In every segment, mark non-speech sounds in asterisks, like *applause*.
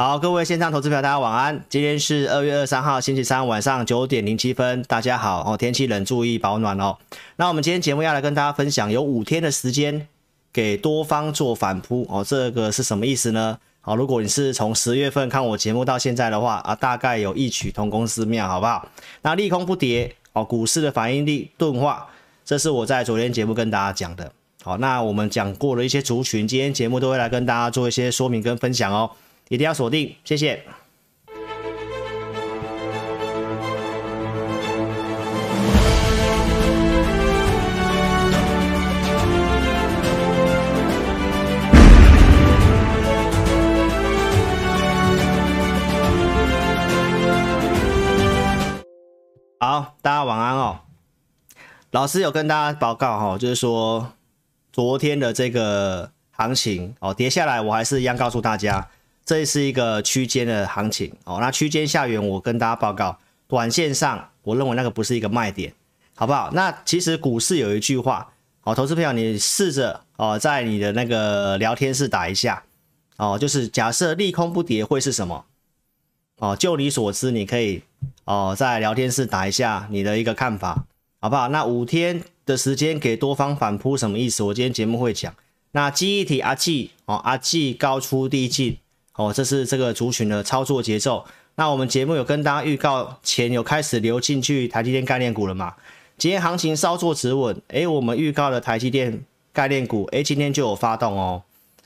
好，各位线上投资朋友，大家晚安。今天是二月二三号星期三晚上九点零七分，大家好哦。天气冷，注意保暖哦。那我们今天节目要来跟大家分享，有五天的时间给多方做反扑哦。这个是什么意思呢？好，如果你是从十月份看我节目到现在的话啊，大概有异曲同工之妙，好不好？那利空不跌哦，股市的反应力钝化，这是我在昨天节目跟大家讲的。好，那我们讲过了一些族群，今天节目都会来跟大家做一些说明跟分享哦。一定要锁定，谢谢。好，大家晚安哦。老师有跟大家报告哈，就是说昨天的这个行情哦，跌下来，我还是一样告诉大家。这是一个区间的行情哦，那区间下缘，我跟大家报告，短线上我认为那个不是一个卖点，好不好？那其实股市有一句话哦，投资朋友你试着哦，在你的那个聊天室打一下哦，就是假设利空不跌会是什么？哦，就你所知，你可以哦在聊天室打一下你的一个看法，好不好？那五天的时间给多方反扑什么意思？我今天节目会讲。那记忆体阿季哦，阿季高出低进。哦，这是这个族群的操作节奏。那我们节目有跟大家预告，钱有开始流进去台积电概念股了嘛？今天行情稍作止稳，诶，我们预告的台积电概念股，诶，今天就有发动哦，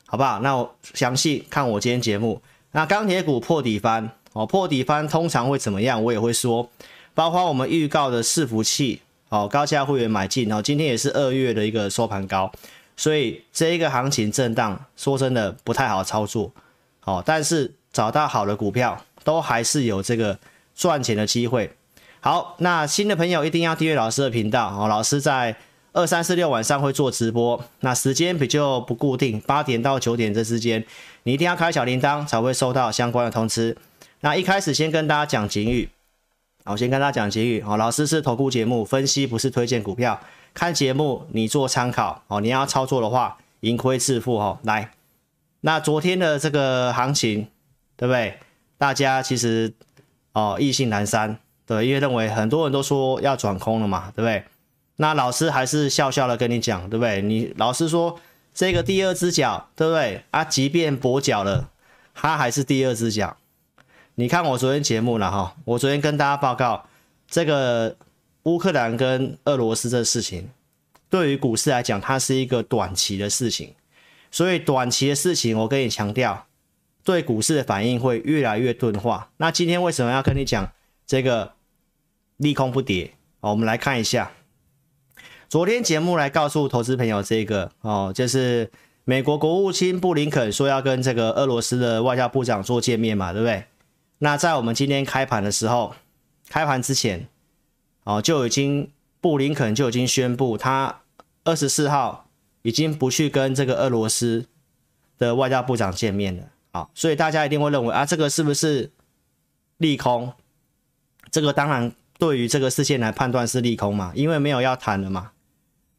好不好？那我详细看我今天节目。那钢铁股破底翻，哦，破底翻通常会怎么样？我也会说，包括我们预告的伺服器，哦，高价会员买进，哦，今天也是二月的一个收盘高，所以这一个行情震荡，说真的不太好操作。哦，但是找到好的股票，都还是有这个赚钱的机会。好，那新的朋友一定要订阅老师的频道哦。老师在二三四六晚上会做直播，那时间比较不固定，八点到九点这之间，你一定要开小铃铛才会收到相关的通知。那一开始先跟大家讲警语，好，先跟大家讲警语。哦，老师是投顾节目分析，不是推荐股票。看节目你做参考哦，你要操作的话，盈亏自负哦。来。那昨天的这个行情，对不对？大家其实哦，意兴阑珊，对，因为认为很多人都说要转空了嘛，对不对？那老师还是笑笑的跟你讲，对不对？你老师说这个第二只脚，对不对？啊，即便跛脚了，它还是第二只脚。你看我昨天节目了哈，我昨天跟大家报告这个乌克兰跟俄罗斯这事情，对于股市来讲，它是一个短期的事情。所以短期的事情，我跟你强调，对股市的反应会越来越钝化。那今天为什么要跟你讲这个利空不跌？哦，我们来看一下，昨天节目来告诉投资朋友这个哦，就是美国国务卿布林肯说要跟这个俄罗斯的外交部长做见面嘛，对不对？那在我们今天开盘的时候，开盘之前哦，就已经布林肯就已经宣布他二十四号。已经不去跟这个俄罗斯的外交部长见面了，好，所以大家一定会认为啊，这个是不是利空？这个当然对于这个事件来判断是利空嘛，因为没有要谈了嘛，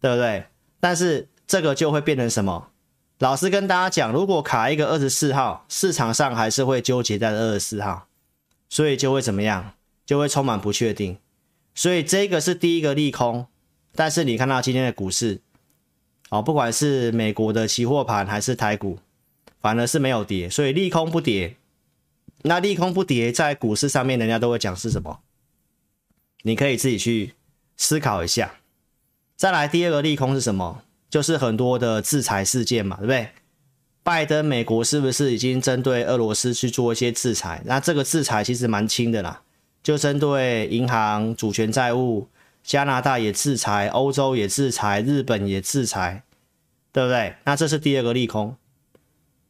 对不对？但是这个就会变成什么？老师跟大家讲，如果卡一个二十四号，市场上还是会纠结在二十四号，所以就会怎么样？就会充满不确定。所以这个是第一个利空，但是你看到今天的股市。哦，不管是美国的期货盘还是台股，反而是没有跌，所以利空不跌。那利空不跌，在股市上面，人家都会讲是什么？你可以自己去思考一下。再来第二个利空是什么？就是很多的制裁事件嘛，对不对？拜登美国是不是已经针对俄罗斯去做一些制裁？那这个制裁其实蛮轻的啦，就针对银行主权债务。加拿大也制裁，欧洲也制裁，日本也制裁，对不对？那这是第二个利空，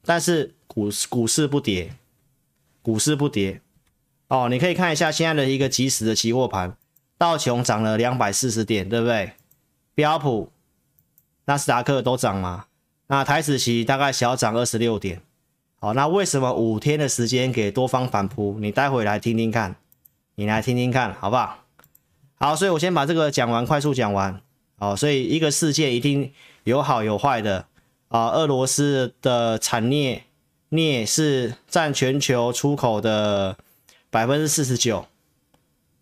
但是股市股市不跌，股市不跌哦。你可以看一下现在的一个即时的期货盘，道琼涨了两百四十点，对不对？标普、纳斯达克都涨嘛？那台指期大概小涨二十六点。好，那为什么五天的时间给多方反扑？你待会来听听看，你来听听看，好不好？好，所以我先把这个讲完，快速讲完。好，所以一个世界一定有好有坏的啊。俄罗斯的产镍镍是占全球出口的百分之四十九，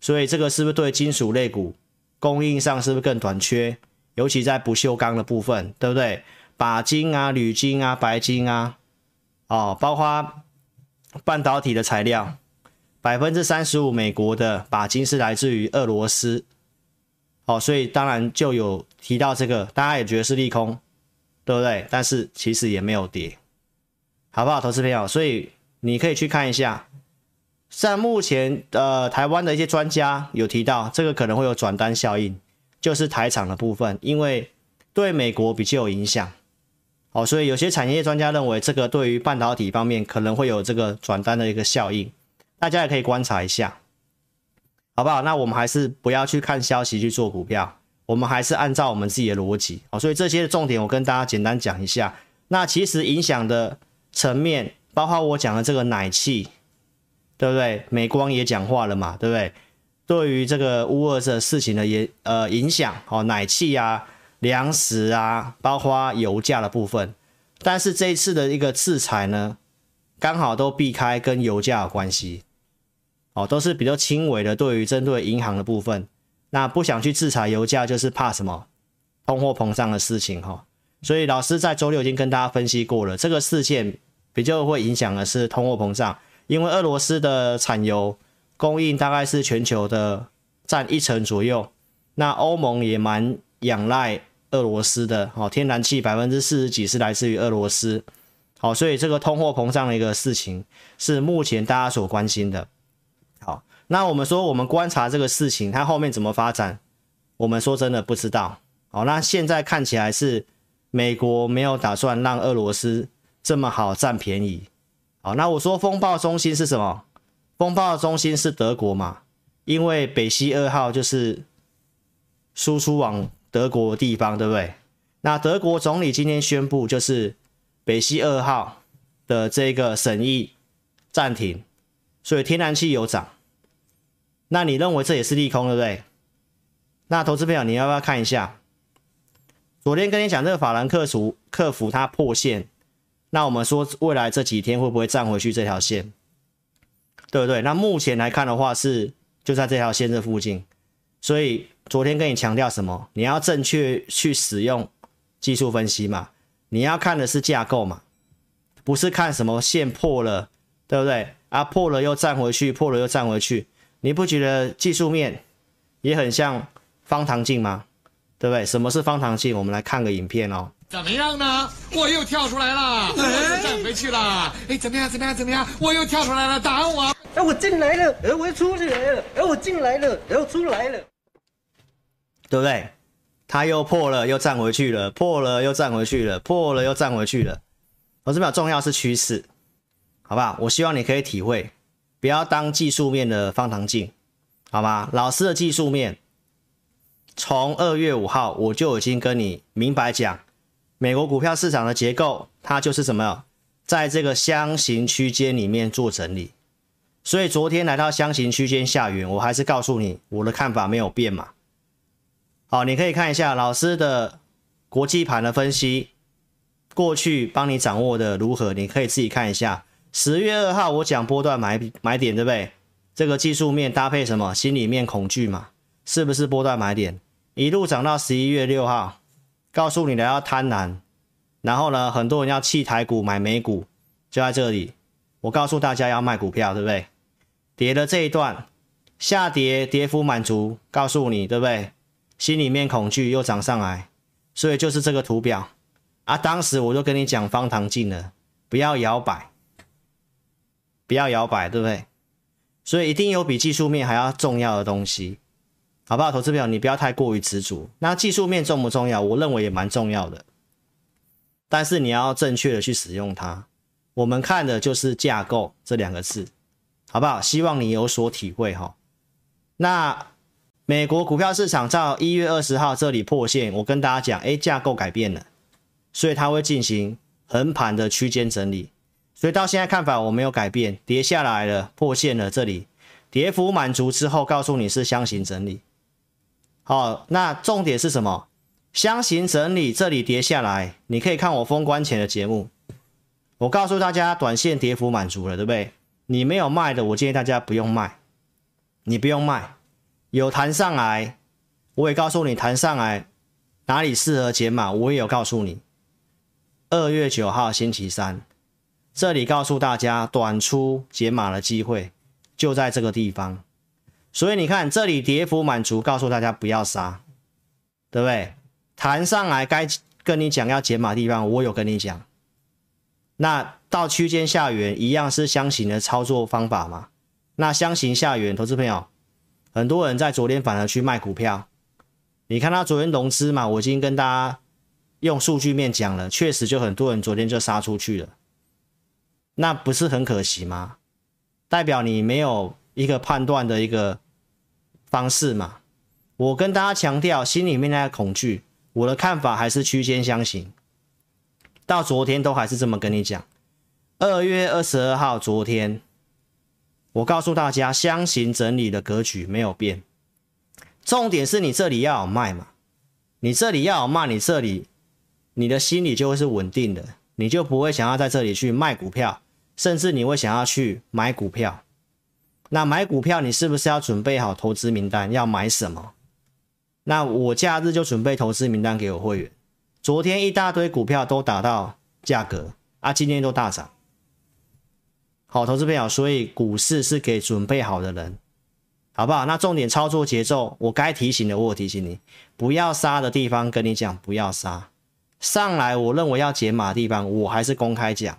所以这个是不是对金属类股供应上是不是更短缺？尤其在不锈钢的部分，对不对？钯金啊、铝金啊、白金啊，哦，包括半导体的材料，百分之三十五美国的鈀金是来自于俄罗斯，哦，所以当然就有提到这个，大家也觉得是利空，对不对？但是其实也没有跌，好不好，投资朋友？所以你可以去看一下，像目前呃台湾的一些专家有提到，这个可能会有转单效应。就是台厂的部分，因为对美国比较有影响，哦，所以有些产业专家认为这个对于半导体方面可能会有这个转单的一个效应，大家也可以观察一下，好不好？那我们还是不要去看消息去做股票，我们还是按照我们自己的逻辑，好，所以这些的重点我跟大家简单讲一下。那其实影响的层面，包括我讲的这个奶气，对不对？美光也讲话了嘛，对不对？对于这个乌尔的事情的影呃影响哦，奶气啊、粮食啊，包括油价的部分，但是这一次的一个制裁呢，刚好都避开跟油价有关系，哦，都是比较轻微的。对于针对银行的部分，那不想去制裁油价，就是怕什么通货膨胀的事情哈、哦。所以老师在周六已经跟大家分析过了，这个事件比较会影响的是通货膨胀，因为俄罗斯的产油。供应大概是全球的占一成左右，那欧盟也蛮仰赖俄罗斯的，好，天然气百分之四十几是来自于俄罗斯，好，所以这个通货膨胀的一个事情是目前大家所关心的。那我们说我们观察这个事情，它后面怎么发展，我们说真的不知道。好，那现在看起来是美国没有打算让俄罗斯这么好占便宜。好，那我说风暴中心是什么？风暴中心是德国嘛？因为北溪二号就是输出往德国地方，对不对？那德国总理今天宣布，就是北溪二号的这个审议暂停，所以天然气有涨。那你认为这也是利空，对不对？那投资朋友，你要不要看一下？昨天跟你讲这个法兰克福克服它破线，那我们说未来这几天会不会站回去这条线？对不对？那目前来看的话是就在这条线这附近，所以昨天跟你强调什么？你要正确去使用技术分析嘛，你要看的是架构嘛，不是看什么线破了，对不对？啊，破了又站回去，破了又站回去，你不觉得技术面也很像方糖镜吗？对不对？什么是方糖镜？我们来看个影片哦。怎么样呢？我又跳出来了，我又站回去了。哎，怎么样？怎么样？怎么样？我又跳出来了，打我！哎，我进来了，哎，我又出去来了，哎，我进来了，又出来了，对不对？他又破了，又站回去了，破了又站回去了，破了又站回去了。我这边重要是趋势，好不好？我希望你可以体会，不要当技术面的方糖镜，好吗？老师的技术面，从二月五号我就已经跟你明白讲。美国股票市场的结构，它就是什么？在这个箱型区间里面做整理，所以昨天来到箱型区间下缘，我还是告诉你我的看法没有变嘛。好，你可以看一下老师的国际盘的分析，过去帮你掌握的如何，你可以自己看一下。十月二号我讲波段买买点，对不对？这个技术面搭配什么？心里面恐惧嘛，是不是波段买点？一路涨到十一月六号。告诉你的要贪婪，然后呢，很多人要弃台股买美股，就在这里。我告诉大家要卖股票，对不对？跌的这一段下跌，跌幅满足，告诉你，对不对？心里面恐惧又涨上来，所以就是这个图表啊。当时我就跟你讲方糖镜了，不要摇摆，不要摇摆，对不对？所以一定有比技术面还要重要的东西。好不好，投资朋友，你不要太过于执着。那技术面重不重要？我认为也蛮重要的，但是你要正确的去使用它。我们看的就是架构这两个字，好不好？希望你有所体会哈。那美国股票市场在一月二十号这里破线，我跟大家讲，哎，架构改变了，所以它会进行横盘的区间整理。所以到现在看法我没有改变，跌下来了，破线了，这里跌幅满足之后，告诉你是箱型整理。好，那重点是什么？箱型整理，这里跌下来，你可以看我封关前的节目。我告诉大家，短线跌幅满足了，对不对？你没有卖的，我建议大家不用卖，你不用卖。有弹上来，我也告诉你弹上来哪里适合减码，我也有告诉你。二月九号星期三，这里告诉大家短出解码的机会就在这个地方。所以你看，这里跌幅满足，告诉大家不要杀，对不对？弹上来该跟你讲要解码地方，我有跟你讲。那到区间下缘一样是箱型的操作方法嘛？那箱型下缘，投资朋友，很多人在昨天反而去卖股票。你看他昨天融资嘛，我已经跟大家用数据面讲了，确实就很多人昨天就杀出去了。那不是很可惜吗？代表你没有一个判断的一个。方式嘛，我跟大家强调，心里面那个恐惧，我的看法还是区间箱型，到昨天都还是这么跟你讲。二月二十二号，昨天我告诉大家，箱型整理的格局没有变，重点是你这里要有卖嘛，你这里要有卖，你这里你的心里就会是稳定的，你就不会想要在这里去卖股票，甚至你会想要去买股票。那买股票，你是不是要准备好投资名单？要买什么？那我假日就准备投资名单给我会员。昨天一大堆股票都打到价格啊，今天都大涨。好，投资朋友，所以股市是给准备好的人，好不好？那重点操作节奏，我该提醒的我提醒你，不要杀的地方跟你讲不要杀，上来我认为要解码的地方，我还是公开讲，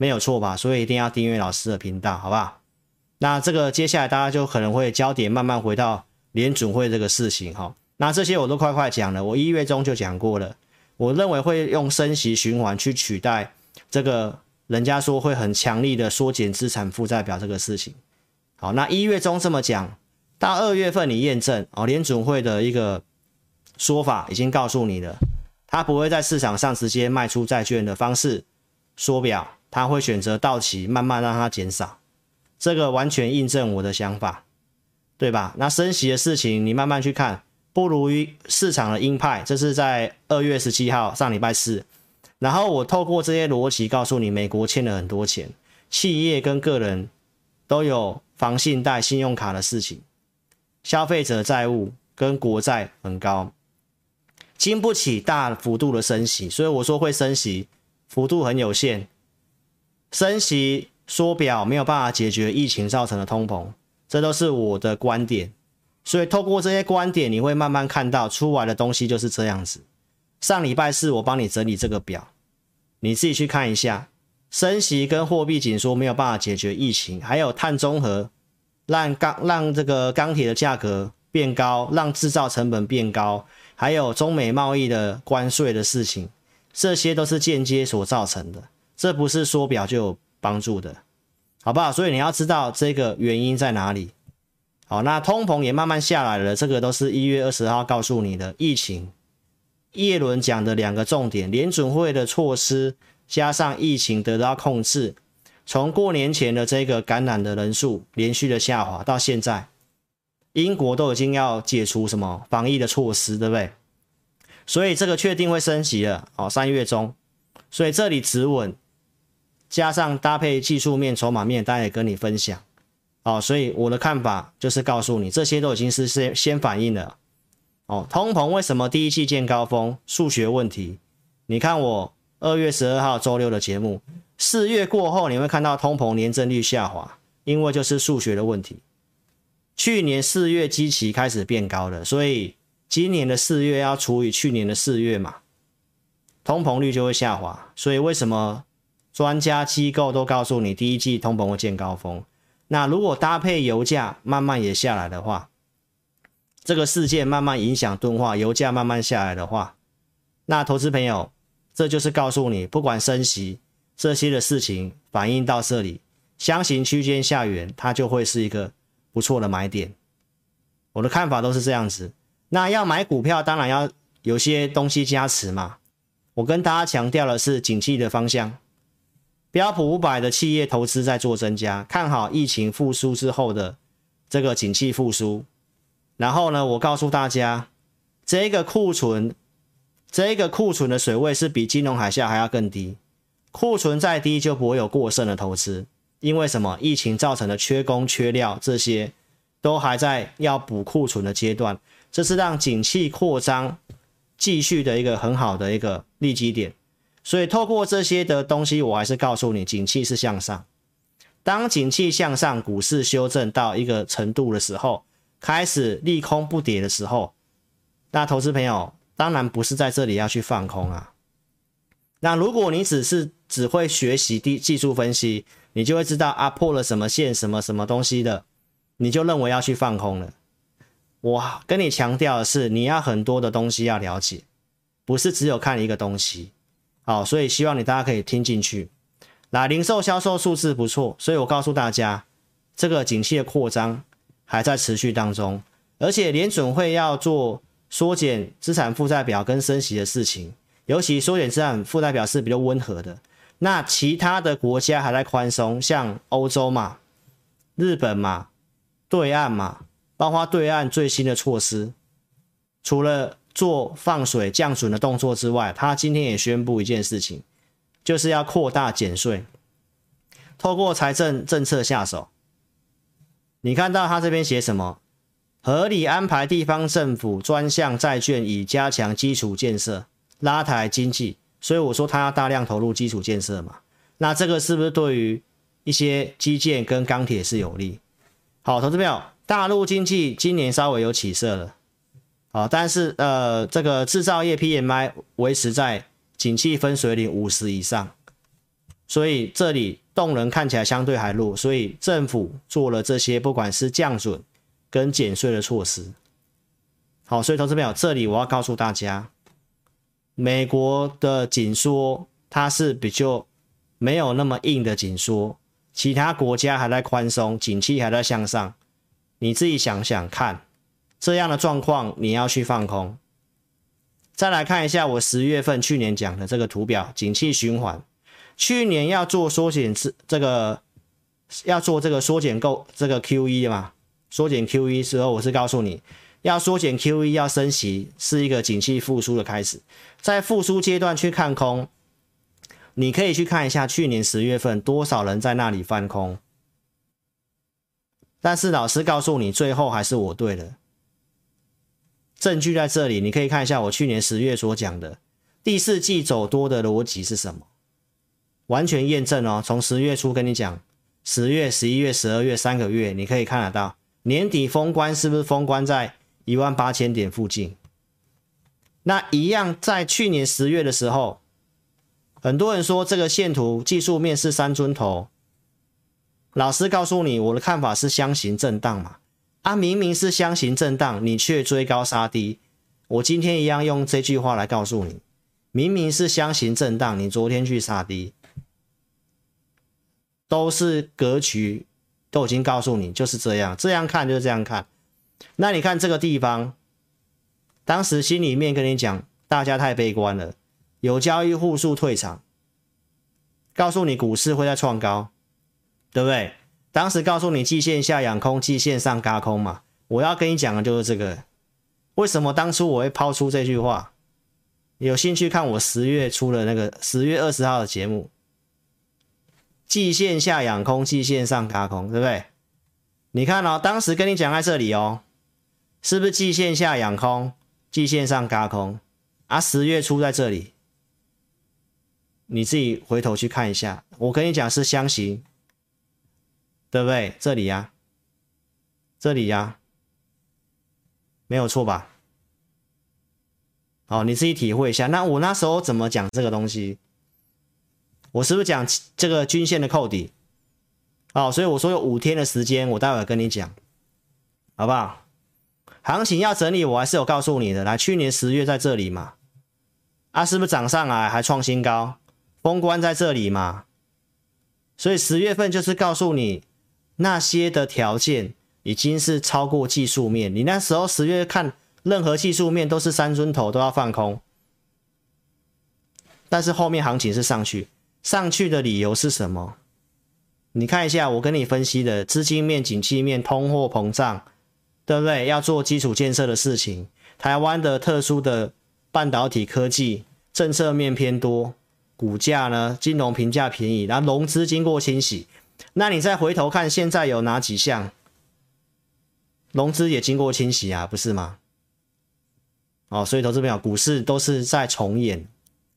没有错吧？所以一定要订阅老师的频道，好不好？那这个接下来大家就可能会焦点慢慢回到联准会这个事情哈。那这些我都快快讲了，我一月中就讲过了。我认为会用升息循环去取代这个人家说会很强力的缩减资产负债表这个事情。好，那一月中这么讲，到二月份你验证哦，联准会的一个说法已经告诉你了，他不会在市场上直接卖出债券的方式缩表，他会选择到期慢慢让它减少。这个完全印证我的想法，对吧？那升息的事情你慢慢去看，不如于市场的鹰派。这是在二月十七号上礼拜四，然后我透过这些逻辑告诉你，美国欠了很多钱，企业跟个人都有房信贷、信用卡的事情，消费者债务跟国债很高，经不起大幅度的升息，所以我说会升息，幅度很有限，升息。缩表没有办法解决疫情造成的通膨，这都是我的观点。所以透过这些观点，你会慢慢看到出来的东西就是这样子。上礼拜四我帮你整理这个表，你自己去看一下。升息跟货币紧缩没有办法解决疫情，还有碳中和让钢让这个钢铁的价格变高，让制造成本变高，还有中美贸易的关税的事情，这些都是间接所造成的。这不是缩表就有帮助的，好不好？所以你要知道这个原因在哪里。好，那通膨也慢慢下来了，这个都是一月二十号告诉你的。疫情，叶伦讲的两个重点，联准会的措施加上疫情得到控制，从过年前的这个感染的人数连续的下滑到现在，英国都已经要解除什么防疫的措施，对不对？所以这个确定会升息了。好，三月中，所以这里止稳。加上搭配技术面、筹码面，大家也跟你分享，哦，所以我的看法就是告诉你，这些都已经是先先反应了，哦，通膨为什么第一季见高峰？数学问题，你看我二月十二号周六的节目，四月过后你会看到通膨年增率下滑，因为就是数学的问题。去年四月基期开始变高了，所以今年的四月要除以去年的四月嘛，通膨率就会下滑，所以为什么？专家机构都告诉你，第一季通膨会见高峰。那如果搭配油价慢慢也下来的话，这个事件慢慢影响钝化，油价慢慢下来的话，那投资朋友，这就是告诉你，不管升息这些的事情反映到这里，箱型区间下缘，它就会是一个不错的买点。我的看法都是这样子。那要买股票，当然要有些东西加持嘛。我跟大家强调的是景气的方向。标普五百的企业投资在做增加，看好疫情复苏之后的这个景气复苏。然后呢，我告诉大家，这个库存，这个库存的水位是比金融海啸还要更低。库存再低就不会有过剩的投资，因为什么？疫情造成的缺工缺料这些都还在要补库存的阶段，这是让景气扩张继续的一个很好的一个利基点。所以透过这些的东西，我还是告诉你，景气是向上。当景气向上，股市修正到一个程度的时候，开始利空不跌的时候，那投资朋友当然不是在这里要去放空啊。那如果你只是只会学习技技术分析，你就会知道啊破了什么线什么什么东西的，你就认为要去放空了。我跟你强调的是，你要很多的东西要了解，不是只有看一个东西。好，所以希望你大家可以听进去。那零售销售数字不错，所以我告诉大家，这个景气的扩张还在持续当中，而且联准会要做缩减资产负债表跟升息的事情，尤其缩减资产负债表是比较温和的。那其他的国家还在宽松，像欧洲嘛、日本嘛、对岸嘛，包括对岸最新的措施，除了做放水降准的动作之外，他今天也宣布一件事情。就是要扩大减税，透过财政政策下手。你看到他这边写什么？合理安排地方政府专项债券，以加强基础建设，拉抬经济。所以我说他要大量投入基础建设嘛。那这个是不是对于一些基建跟钢铁是有利？好，投资朋友，大陆经济今年稍微有起色了，好，但是呃，这个制造业 PMI 维持在。景气分水岭五十以上，所以这里动能看起来相对还弱，所以政府做了这些不管是降准跟减税的措施。好，所以投资朋友，这里我要告诉大家，美国的紧缩它是比较没有那么硬的紧缩，其他国家还在宽松，景气还在向上，你自己想想看，这样的状况你要去放空。再来看一下我十月份去年讲的这个图表，景气循环，去年要做缩减这这个要做这个缩减购这个 QE 嘛，缩减 QE 时候我是告诉你要缩减 QE 要升息是一个景气复苏的开始，在复苏阶段去看空，你可以去看一下去年十月份多少人在那里翻空，但是老师告诉你最后还是我对的。证据在这里，你可以看一下我去年十月所讲的第四季走多的逻辑是什么，完全验证哦。从十月初跟你讲，十月、十一月、十二月三个月，你可以看得到年底封关是不是封关在一万八千点附近？那一样在去年十月的时候，很多人说这个线图技术面是三尊头，老师告诉你我的看法是箱型震荡嘛。啊，明明是箱型震荡，你却追高杀低。我今天一样用这句话来告诉你，明明是箱型震荡，你昨天去杀低，都是格局，都已经告诉你就是这样，这样看就是这样看。那你看这个地方，当时心里面跟你讲，大家太悲观了，有交易户数退场，告诉你股市会再创高，对不对？当时告诉你季线下养空，季线上轧空嘛，我要跟你讲的就是这个。为什么当初我会抛出这句话？有兴趣看我十月初的那个十月二十号的节目，季线下养空，季线上轧空，对不对？你看哦，当时跟你讲在这里哦，是不是季线下养空，季线上轧空？啊，十月初在这里，你自己回头去看一下，我跟你讲是相形。对不对？这里呀、这里呀、没有错吧？好，你自己体会一下。那我那时候怎么讲这个东西？我是不是讲这个均线的扣底？好，所以我说有五天的时间，我待会跟你讲，好不好？行情要整理，我还是有告诉你的。来，去年十月在这里嘛，啊，是不是涨上来还创新高？封关在这里嘛，所以十月份就是告诉你。那些的条件已经是超过技术面，你那时候十月看任何技术面都是三尊头都要放空，但是后面行情是上去，上去的理由是什么？你看一下我跟你分析的资金面、景气面、通货膨胀，对不对？要做基础建设的事情，台湾的特殊的半导体科技政策面偏多，股价呢，金融评价便宜，然后融资经过清洗，那你再回头看现在有哪几项融资也经过清洗啊，不是吗？哦，所以投资朋友，股市都是在重演，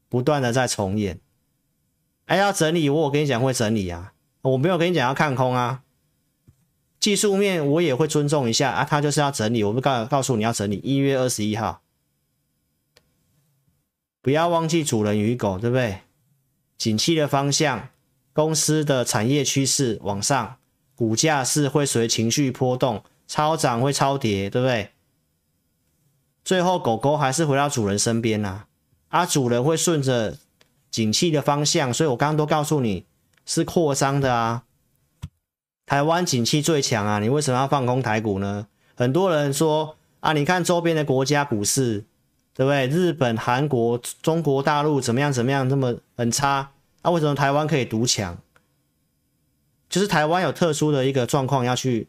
不断的在重演。哎，要整理，我有跟你讲会整理啊，我没有跟你讲要看空啊。技术面我也会尊重一下啊，他就是要整理，我不告告诉你要整理。一月二十一号，不要忘记主人与狗，对不对？景气的方向，公司的产业趋势往上，股价是会随情绪波动，超涨会超跌，对不对？最后狗狗还是回到主人身边呐，啊，主人会顺着景气的方向，所以我刚刚都告诉你是扩张的啊。台湾景气最强啊，你为什么要放空台股呢？很多人说啊，你看周边的国家股市，对不对？日本、韩国、中国大陆怎么样怎么样，这么很差，那、为什么台湾可以独强？就是台湾有特殊的一个状况要去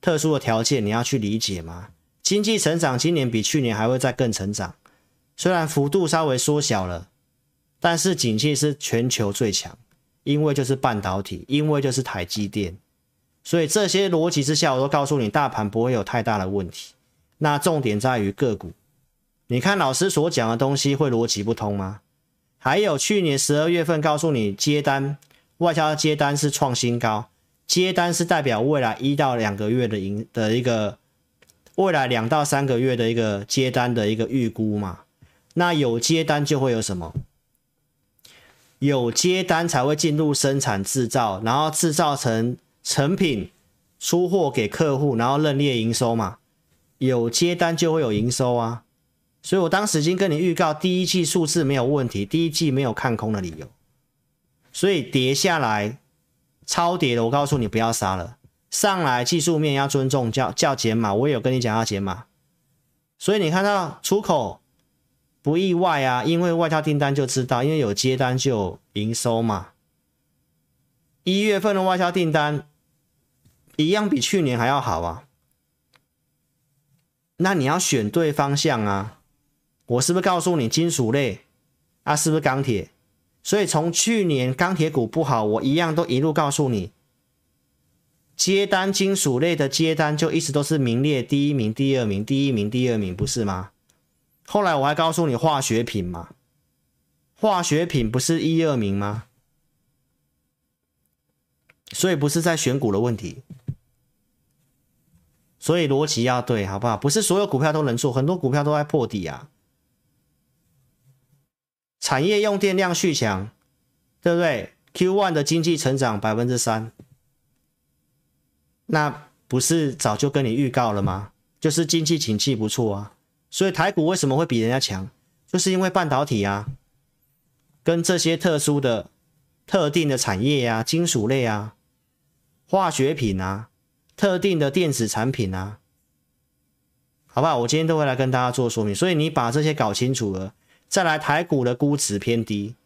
特殊的条件，你要去理解吗。经济成长今年比去年还会再更成长，虽然幅度稍微缩小了，但是景气是全球最强，因为就是半导体，因为就是台积电。所以这些逻辑之下，我都告诉你，大盘不会有太大的问题。那重点在于个股。你看老师所讲的东西会逻辑不通吗？还有去年十二月份告诉你接单，外销接单是创新高，接单是代表未来一到两个月的营的一个，未来两到三个月的一个接单的一个预估嘛。那有接单就会有什么？有接单才会进入生产制造，然后制造成。成品出货给客户，然后认列营收嘛，有接单就会有营收啊，所以我当时已经跟你预告，第一季数字没有问题，第一季没有看空的理由，所以跌下来超跌的，我告诉你不要杀了，上来技术面要尊重，叫叫减码，我也有跟你讲要减码，所以你看到出口不意外啊，因为外销订单就知道，因为有接单就有营收嘛，一月份的外销订单。一样比去年还要好啊，那你要选对方向啊！我是不是告诉你金属类啊？是不是钢铁？所以从去年钢铁股不好，我一样都一路告诉你，接单金属类的接单就一直都是名列第一名、第二名、第一名、第二名，不是吗？后来我还告诉你化学品嘛，化学品不是一二名吗？所以不是在选股的问题。所以逻辑要对，好不好？不是所有股票都能做，很多股票都在破底啊。产业用电量续强，对不对？Q1 的经济成长百分之三，那不是早就跟你预告了吗？就是经济景气不错啊。所以台股为什么会比人家强？就是因为半导体啊，跟这些特殊的、特定的产业啊，金属类啊，化学品啊。特定的电子产品啊，好不好？我今天都会来跟大家做说明，所以你把这些搞清楚了，再来台股的估值偏低。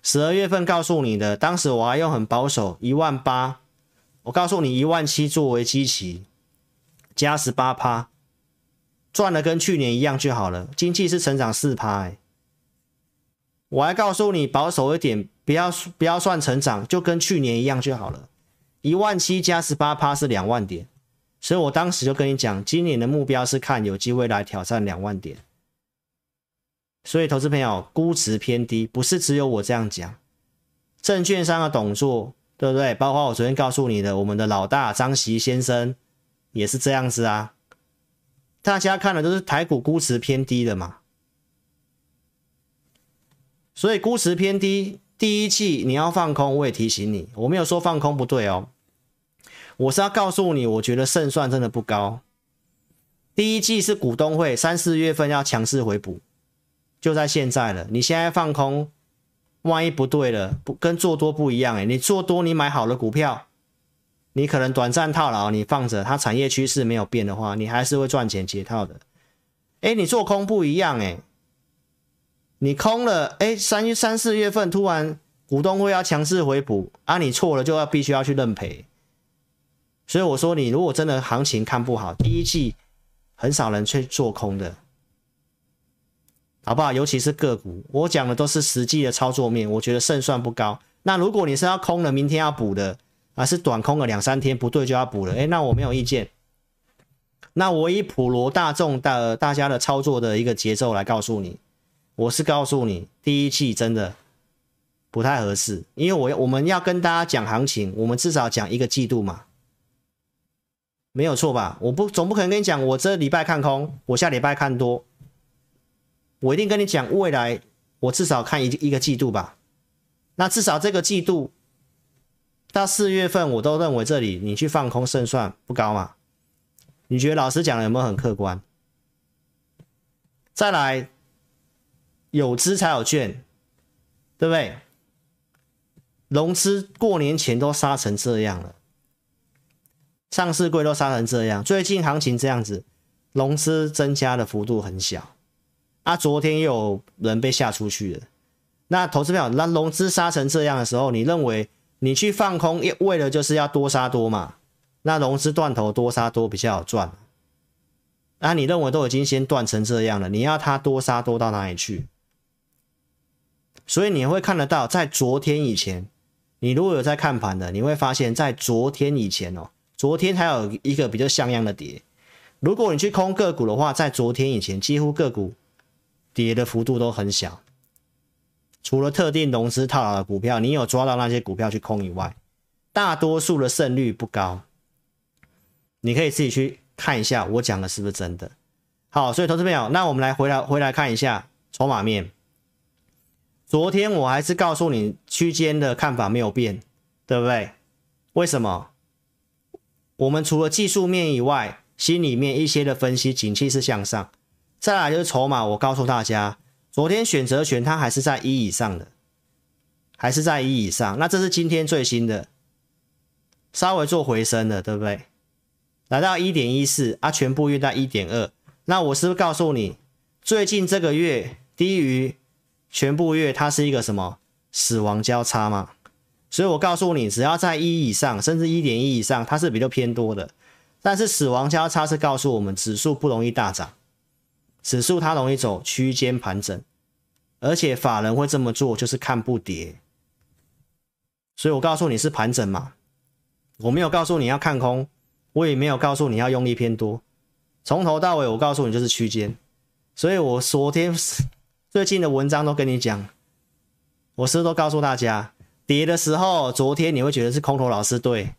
十二月份告诉你的，当时我还用很保守一万八，我告诉你一万七作为基期，加十八趴，赚的跟去年一样就好了。经济是成长四趴，我还告诉你保守一点，不要不要算成长，就跟去年一样就好了。一万七加十八趴是两万点，所以我当时就跟你讲，今年的目标是看有机会来挑战两万点。所以投资朋友，估值偏低，不是只有我这样讲，证券商的董座，对不对？包括我昨天告诉你的，我们的老大张习先生也是这样子啊。大家看的都是台股估值偏低的嘛，所以估值偏低，第一季你要放空，我也提醒你，我没有说放空不对哦。我是要告诉你，我觉得胜算真的不高。第一季是股东会三四月份要强势回补，就在现在了。你现在放空，万一不对了，不跟做多不一样诶，你做多，你买好了股票，你可能短暂套牢，你放着，它产业趋势没有变的话，你还是会赚钱解套的。诶，你做空不一样诶，你空了，诶，三三四月份突然股东会要强势回补啊，你错了就要必须要去认赔。所以我说，你如果真的行情看不好，第一季很少人去做空的，好不好？尤其是个股，我讲的都是实际的操作面，我觉得胜算不高。那如果你是要空了，明天要补的，啊是短空了两三天不对就要补了，诶，那我没有意见。那我以普罗大众的大家的操作的一个节奏来告诉你，我是告诉你，第一季真的不太合适，因为我我们要跟大家讲行情，我们至少讲一个季度嘛，没有错吧？我不总不可能跟你讲，我这礼拜看空，我下礼拜看多。我一定跟你讲，未来我至少看一一个季度吧。那至少这个季度到四月份，我都认为这里你去放空胜算不高嘛？你觉得老师讲的有没有很客观？再来，有资才有券，对不对？融资过年前都杀成这样了，上市柜都杀成这样，最近行情这样子，融资增加的幅度很小。啊，昨天又有人被吓出去了。那投资票，那融资杀成这样的时候，你认为你去放空，为了就是要多杀多嘛？那融资断头多杀多比较好赚。那你认为都已经先断成这样了，你要它多杀多到哪里去？所以你会看得到，在昨天以前，你如果有在看盘的，你会发现在昨天以前哦，昨天还有一个比较像样的跌。如果你去空个股的话，在昨天以前，几乎个股。跌的幅度都很小，除了特定融资套牢的股票，你有抓到那些股票去空以外，大多数的胜率不高。你可以自己去看一下，我讲的是不是真的？好，所以投资朋友，那我们来回来回来看一下筹码面。昨天我还是告诉你区间的看法没有变，对不对？为什么？我们除了技术面以外，心里面一些的分析，景气是向上。再来就是筹码，我告诉大家，昨天选择权它还是在一以上的，还是在一以上。那这是今天最新的，稍微做回升的，对不对？来到一点一四啊，全部约在一点二。那我是不是告诉你，最近这个月低于全部月，它是一个什么死亡交叉嘛？所以我告诉你，只要在一以上，甚至一点一以上，它是比较偏多的。但是死亡交叉是告诉我们，指数不容易大涨。指数它容易走区间盘整，而且法人会这么做就是看不跌，所以我告诉你是盘整嘛，我没有告诉你要看空，我也没有告诉你要用力偏多，从头到尾我告诉你就是区间，所以我昨天 *laughs* 最近的文章都跟你讲，我是不是都告诉大家，跌的时候昨天你会觉得是空头老师对，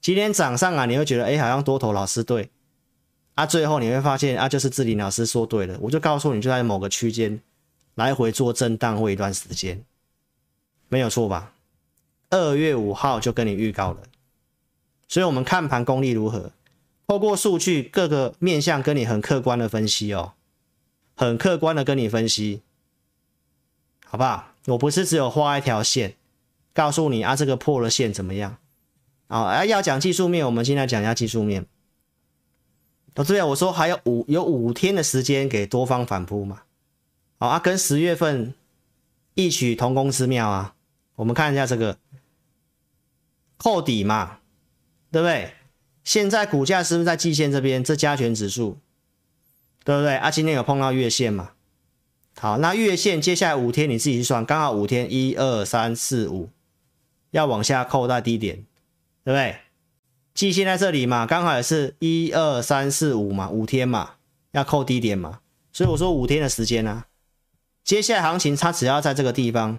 今天涨上啊你会觉得哎好像多头老师对。啊，最后你会发现啊，就是志林老师说对了，我就告诉你，就在某个区间来回做震荡或一段时间，没有错吧？二月五号就跟你预告了，所以我们看盘功力如何？透过数据各个面向跟你很客观的分析哦，很客观的跟你分析，好不好？我不是只有画一条线，告诉你啊，这个破了线怎么样？啊，啊要讲技术面，我们现在讲一下技术面。哦，对啊，我说还有五有五天的时间给多方反扑嘛，好啊，跟十月份异曲同工之妙啊。我们看一下这个扣底嘛，对不对？现在股价是不是在季线这边？这加权指数，对不对？啊，今天有碰到月线嘛？好，那月线接下来五天你自己去算，刚好五天，一二三四五，要往下扣到低点，对不对？季线在这里嘛，刚好也是一二三四五嘛，五天嘛，要扣低点嘛，所以我说五天的时间啊。接下来行情它只要在这个地方，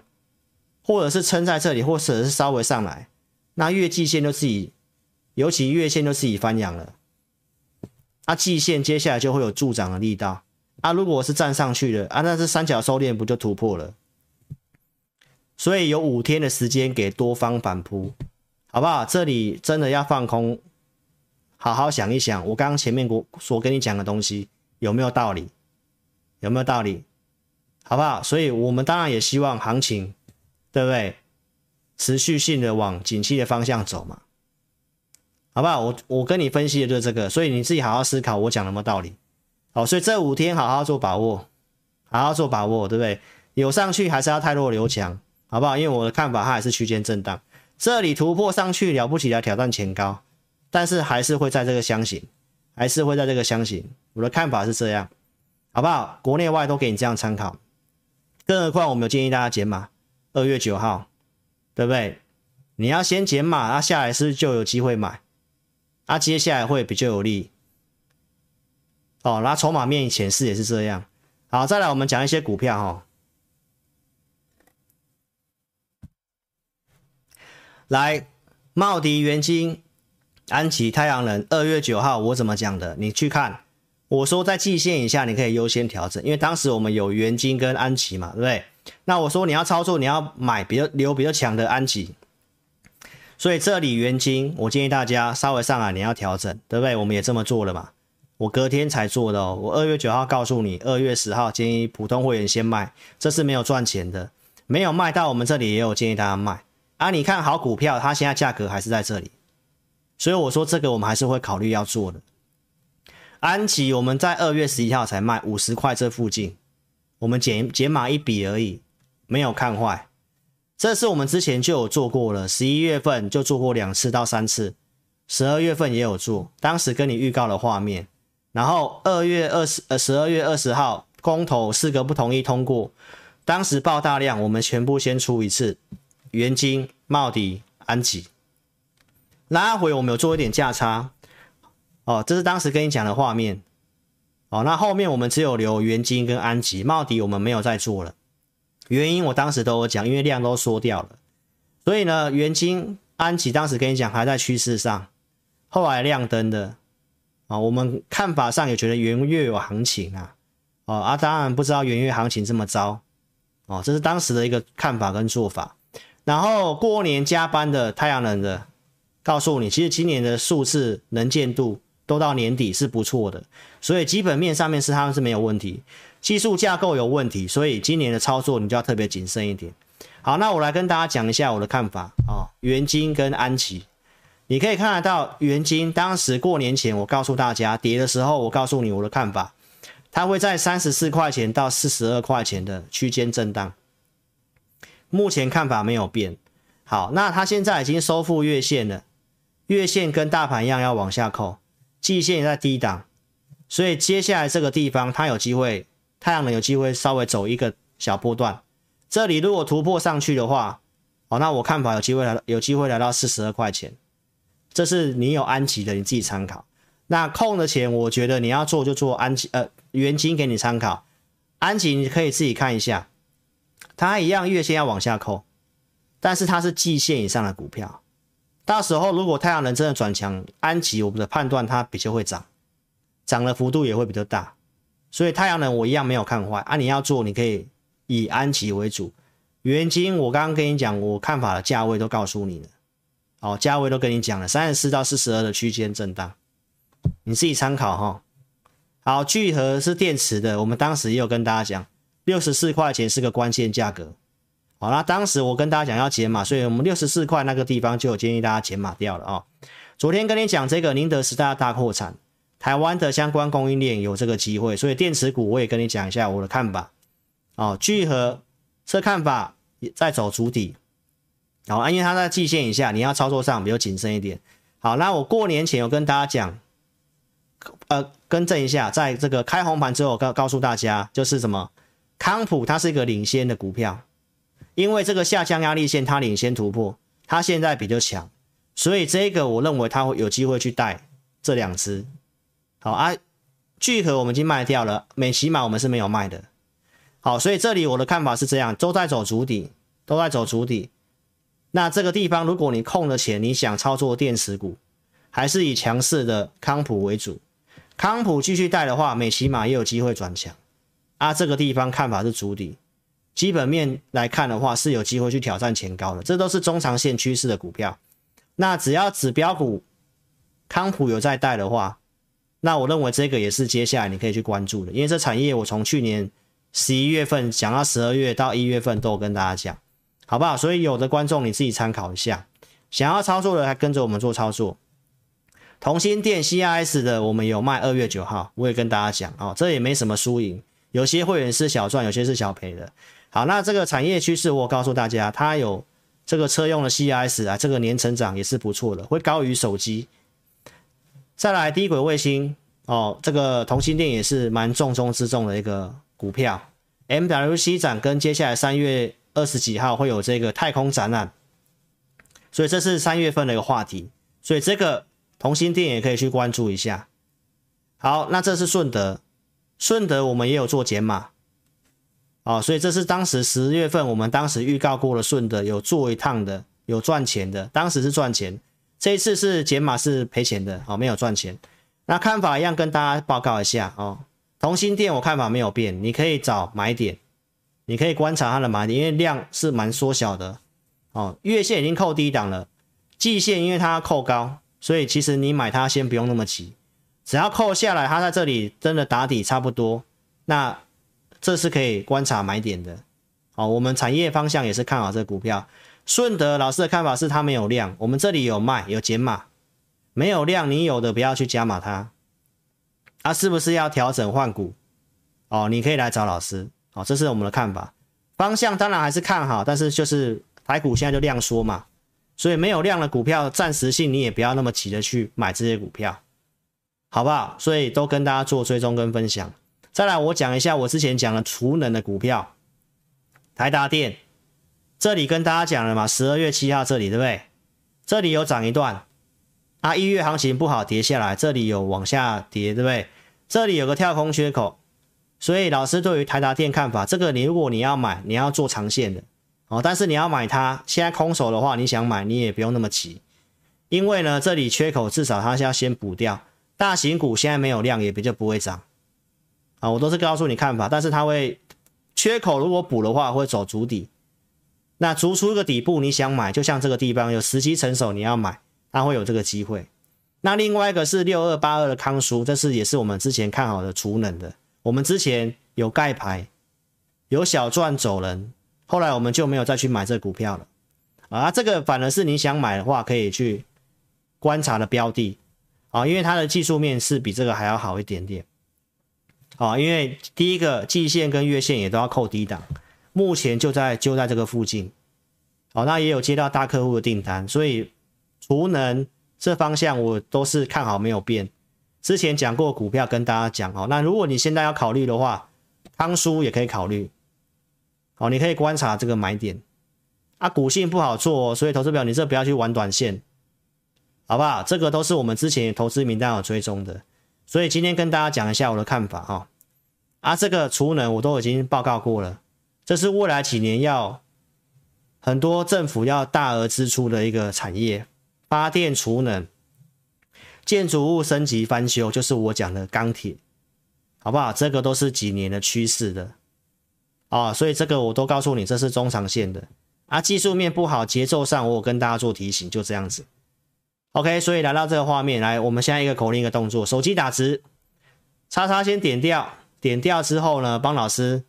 或者是撑在这里，或者是稍微上来，那月季线就自己，尤其月线就自己翻扬了。啊，季线接下来就会有助长的力道。啊，如果我是站上去的啊，那这三角收敛不就突破了？所以有五天的时间给多方反扑。好不好？这里真的要放空，好好想一想，我刚刚前面我所跟你讲的东西有没有道理？有没有道理？好不好？所以我们当然也希望行情，对不对？持续性的往景气的方向走嘛，好不好？我我跟你分析的就是这个，所以你自己好好思考我讲有没有道理。好，所以这五天好好做把握，好好做把握，对不对？有上去还是要太弱留强，好不好？因为我的看法它还是区间震荡。这里突破上去了不起来挑战前高，但是还是会在这个箱型，还是会在这个箱型。我的看法是这样，好不好？国内外都给你这样参考。更何况我们有建议大家减码，二月九号，对不对？你要先减码，那、下来是不是就有机会买？啊，接下来会比较有利。哦，那筹码面显示也是这样。好，再来我们讲一些股票哈、来，茂迪、元晶、安琪、太阳能，二月九号我怎么讲的？你去看，我说在季线以下你可以优先调整，因为当时我们有元晶跟安琪嘛，对不对？那我说你要操作，你要买比较留比较强的安琪。所以这里元晶，我建议大家稍微上来你要调整，对不对？我们也这么做了嘛。我隔天才做的哦。我二月九号告诉你，二月十号建议普通会员先卖，这是没有赚钱的，没有卖到我们这里也有建议大家卖啊。你看好股票，它现在价格还是在这里，所以我说这个我们还是会考虑要做的。安琪我们在二月十一号才卖五十块这附近，我们减减码一笔而已，没有看坏。这是我们之前就有做过了，十一月份就做过两次到三次，十二月份也有做，当时跟你预告的画面，然后二月二十呃十二月二十号公投四个不同意通过，当时爆大量，我们全部先出一次，元金、茂迪、安吉，拉回我们有做一点价差，哦，这是当时跟你讲的画面，哦，那后面我们只有留元金跟安吉，茂迪我们没有再做了。原因我当时都有讲，因为量都缩掉了，所以呢，元金、安吉当时跟你讲还在趋势上，后来亮灯的。啊，我们看法上也觉得元月有行情啊，哦啊，当然不知道元月行情这么糟。哦，这是当时的一个看法跟做法。然后过年加班的太阳能的，告诉你，其实今年的数字能见度都到年底是不错的，所以基本面上面是他们是没有问题。技术架构有问题，所以今年的操作你就要特别谨慎一点。好，那我来跟大家讲一下我的看法啊。元晶跟安琪，你可以看得到元晶当时过年前我告诉大家跌的时候，我告诉你我的看法，它会在三十四块钱到四十二块钱的区间震荡。目前看法没有变。好，那它现在已经收复月线了，月线跟大盘一样要往下扣，季线也在低档，所以接下来这个地方它有机会。太阳能有机会稍微走一个小波段，这里如果突破上去的话，哦，那我看法有机会来，有机会来到四十二块钱，这是你有安吉的，你自己参考。那空的钱，我觉得你要做就做安吉，呃，元金给你参考，安吉你可以自己看一下，它一样月线要往下扣，但是它是季线以上的股票，到时候如果太阳能真的转强，安吉我们的判断它比较会涨，涨的幅度也会比较大。所以太阳能我一样没有看坏啊！你要做，你可以以安吉为主。元晶我刚刚跟你讲，我看法的价位都告诉你了，哦，价位都跟你讲了，三十四到四十二的区间震荡，你自己参考哈。好，聚合是电池的，我们当时也有跟大家讲，六十四块钱是个关键价格。好，那当时我跟大家讲要减码，所以我们六十四块那个地方就有建议大家减码掉了啊。昨天跟你讲这个宁德时代大扩产。台湾的相关供应链有这个机会，所以电池股我也跟你讲一下我的看法。哦，聚合这看法也在走主底，好、哦，因为它在季线以下，你要操作上比较谨慎一点。好，那我过年前有跟大家讲，呃，更正一下，在这个开红盘之后告告诉大家，就是什么康普它是一个领先的股票，因为这个下降压力线它领先突破，它现在比较强，所以这个我认为它会有机会去带这两只。好啊，聚合我们已经卖掉了，美琪玛我们是没有卖的。好，所以这里我的看法是这样，都在走主底，都在走主底。那这个地方，如果你空了钱，你想操作电池股，还是以强势的康普为主。康普继续带的话，美琪玛也有机会转强。啊，这个地方看法是筑底，基本面来看的话是有机会去挑战前高的，这都是中长线趋势的股票。那只要指标股康普有在带的话。那我认为这个也是接下来你可以去关注的，因为这产业我从去年十一月份讲到十二月到一月份都有跟大家讲，好不好？所以有的观众你自己参考一下，想要操作的还跟着我们做操作。同心电 CIS 的我们有卖二月九号，我也跟大家讲哦，这也没什么输赢，有些会员是小赚，有些是小赔的。好，那这个产业趋势我告诉大家，它有这个车用的 CIS 啊，这个年成长也是不错的，会高于手机。再来低轨卫星哦，这个同心电也是蛮重中之重的一个股票，MWC 展跟接下来三月二十几号会有这个太空展览，所以这是三月份的一个话题，所以这个同心电也可以去关注一下。好，那这是顺德，顺德我们也有做减码，哦，所以这是当时十月份我们当时预告过了，顺德有做一趟的，有赚钱的，当时是赚钱，这一次是减码是赔钱的，哦，没有赚钱。那看法一样跟大家报告一下哦。同心电我看法没有变，你可以找买点，你可以观察它的买点，因为量是蛮缩小的哦。月线已经扣低档了，季线因为它扣高，所以其实你买它先不用那么急，只要扣下来，它在这里真的打底差不多，那这是可以观察买点的。哦，我们产业方向也是看好这股票。顺德老师的看法是它没有量，我们这里有卖有减码，没有量你有的不要去加码它。它、啊、是不是要调整换股？哦，你可以来找老师。哦，这是我们的看法。方向当然还是看好，但是就是台股现在就量缩嘛，所以没有量的股票，暂时性你也不要那么急着去买这些股票，好不好？所以都跟大家做追踪跟分享。再来，我讲一下我之前讲的储能的股票，台达电，这里跟大家讲了嘛，十二月七号这里对不对？这里有涨一段，啊，一月行情不好跌下来，这里有往下跌，对不对？这里有个跳空缺口，所以老师对于台达电看法，这个你如果你要买，你要做长线的哦。但是你要买它，现在空手的话，你想买你也不用那么急，因为呢这里缺口至少它是要先补掉。大型股现在没有量，也比较不会涨啊。我都是告诉你看法，但是它会缺口如果补的话，会走足底。那足出一个底部，你想买，就像这个地方有时机成熟，你要买，它会有这个机会。那另外一个是六二八二的康舒，这是也是我们之前看好的储能的。我们之前有盖牌，有小赚走人，后来我们就没有再去买这股票了。啊，这个反而是你想买的话，可以去观察的标的啊，因为它的技术面是比这个还要好一点点。啊，因为第一个季线跟月线也都要扣低档，目前就在就在这个附近。好，那也有接到大客户的订单，所以储能。这方向我都是看好，没有变。之前讲过股票跟大家讲哦，那如果你现在要考虑的话，康舒也可以考虑。哦，你可以观察这个买点。啊，股性不好做，所以投资表你这不要去玩短线，好不好？这个都是我们之前投资名单有追踪的，所以今天跟大家讲一下我的看法哈。啊，这个储能我都已经报告过了，这是未来几年要很多政府要大额支出的一个产业。发电、储能、建筑物升级翻修，就是我讲的钢铁，好不好？这个都是几年的趋势的啊，所以这个我都告诉你，这是中长线的啊。技术面不好，节奏上我有跟大家做提醒，就这样子。OK，所以来到这个画面来，我们现在一个口令一个动作，手机打直，叉叉先点掉，点掉之后呢，帮老师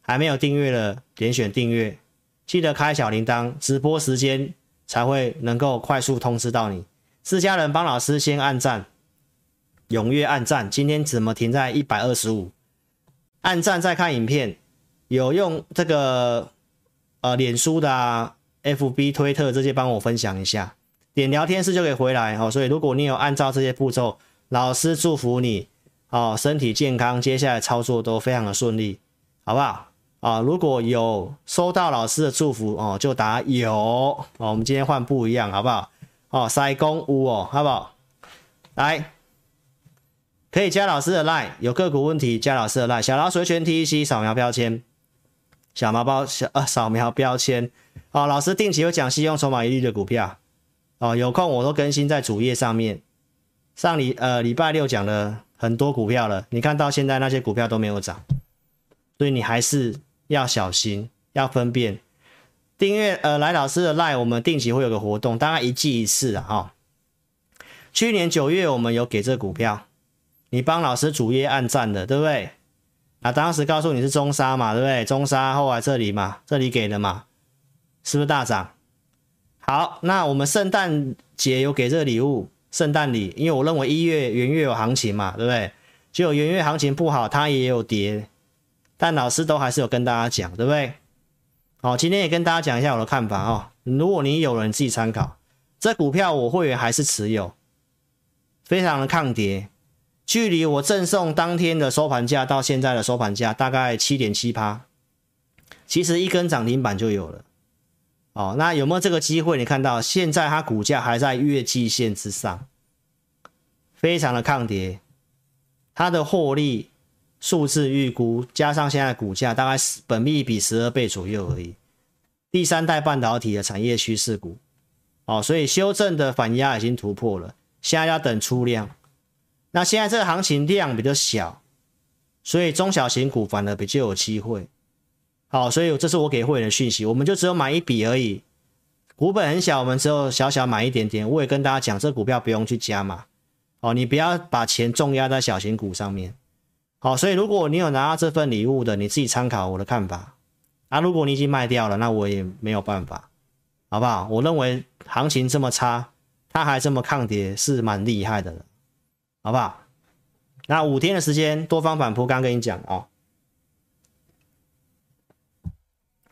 还没有订阅的点选订阅，记得开小铃铛，直播时间。才会能够快速通知到你。自家人帮老师先按赞，踊跃按赞。今天怎么停在一百二十五？按赞再看影片，有用这个呃脸书的啊、FB、推特这些帮我分享一下。点聊天室就可以回来哦。所以如果你有按照这些步骤，老师祝福你哦，身体健康，接下来操作都非常的顺利，好不好？啊，如果有收到老师的祝福哦，就答有哦。我们今天换不一样，好不好？哦，塞公屋哦，好不好？来，可以加老师的 line，有个股问题加老师的 line，小老鼠全 TEC 扫描标签，小毛包小呃扫描标签。哦，老师定期有讲信用筹码一律的股票，哦，有空我都更新在主页上面。上礼呃礼拜六讲了很多股票了，你看到现在那些股票都没有涨，所以你还是。要小心，要分辨。订阅呃，来老师的 line，我们定期会有个活动，大概一季一次啊。哈、哦，去年九月我们有给这股票，你帮老师主页按赞的，对不对？啊，当时告诉你是中沙嘛，对不对？中沙后来这里嘛，这里给的嘛，是不是大涨？好，那我们圣诞节有给这个礼物，圣诞礼，因为我认为一月元月有行情嘛，对不对？结果元月行情不好，它也有跌。但老师都还是有跟大家讲，对不对？好，今天也跟大家讲一下我的看法哦。如果你有人自己参考，这股票我会员还是持有，非常的抗跌。距离我赠送当天的收盘价到现在的收盘价大概七点七趴，其实一根涨停板就有了。哦，那有没有这个机会？你看到现在它股价还在月季线之上，非常的抗跌，它的获利数字预估加上现在股价，大概本币比十二倍左右而已。第三代半导体的产业趋势股，哦，所以修正的反压已经突破了，现在要等出量。那现在这个行情量比较小，所以中小型股反而比较有机会。好，所以这是我给会员的讯息，我们就只有买一笔而已，股本很小，我们只有小小买一点点。我也跟大家讲，这股票不用去加嘛，哦，你不要把钱重压在小型股上面。好，所以如果你有拿到这份礼物的，你自己参考我的看法。啊，如果你已经卖掉了，那我也没有办法，好不好？我认为行情这么差，它还这么抗跌，是蛮厉害的了，好不好？那五天的时间，多方反扑，刚跟你讲哦。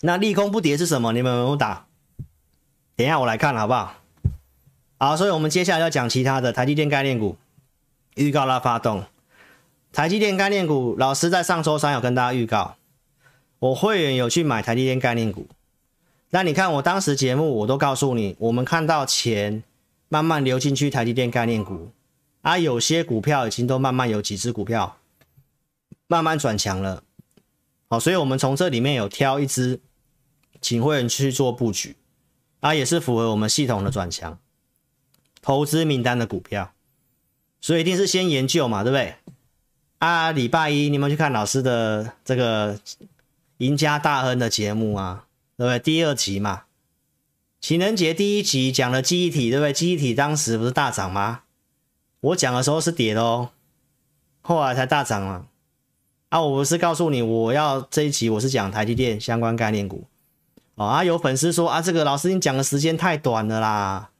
那利空不跌是什么？你们有没有打？等一下我来看好不好？好，所以我们接下来要讲其他的台积电概念股，预告啦发动。台积电概念股，老师在上周三有跟大家预告，我会员有去买台积电概念股。那你看我当时节目我都告诉你，我们看到钱慢慢流进去台积电概念股，啊，有些股票已经都慢慢有几只股票慢慢转强了。好，所以我们从这里面有挑一只。请会员去做布局，啊，也是符合我们系统的转强投资名单的股票，所以一定是先研究嘛，对不对？啊，礼拜一你们去看老师的这个赢家大亨的节目啊，对不对？第二集嘛，情人节第一集讲了记忆体，对不对？记忆体当时不是大涨吗？我讲的时候是跌的哦，后来才大涨嘛。啊，我不是告诉你，我要这一集我是讲台积电相关概念股。哦啊，有粉丝说啊，这个老师你讲的时间太短了啦，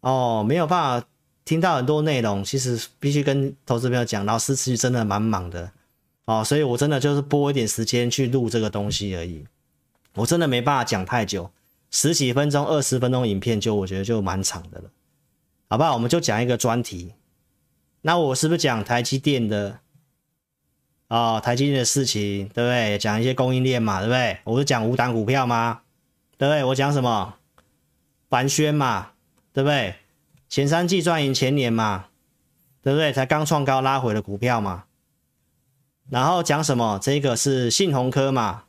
哦，没有办法听到很多内容。其实必须跟投资朋友讲，老师其实真的蛮忙的，哦，所以我真的就是拨一点时间去录这个东西而已。我真的没办法讲太久，十几分钟、二十分钟影片就我觉得就蛮长的了，好不好？我们就讲一个专题。那我是不是讲台积电的？哦，台积电的事情，对不对？讲一些供应链嘛，对不对？我是讲五档股票吗？对不对？我讲什么？凡轩嘛，对不对？前三季赚赢前年嘛，对不对？才刚创高拉回的股票嘛。然后讲什么？这个是信鸿科嘛，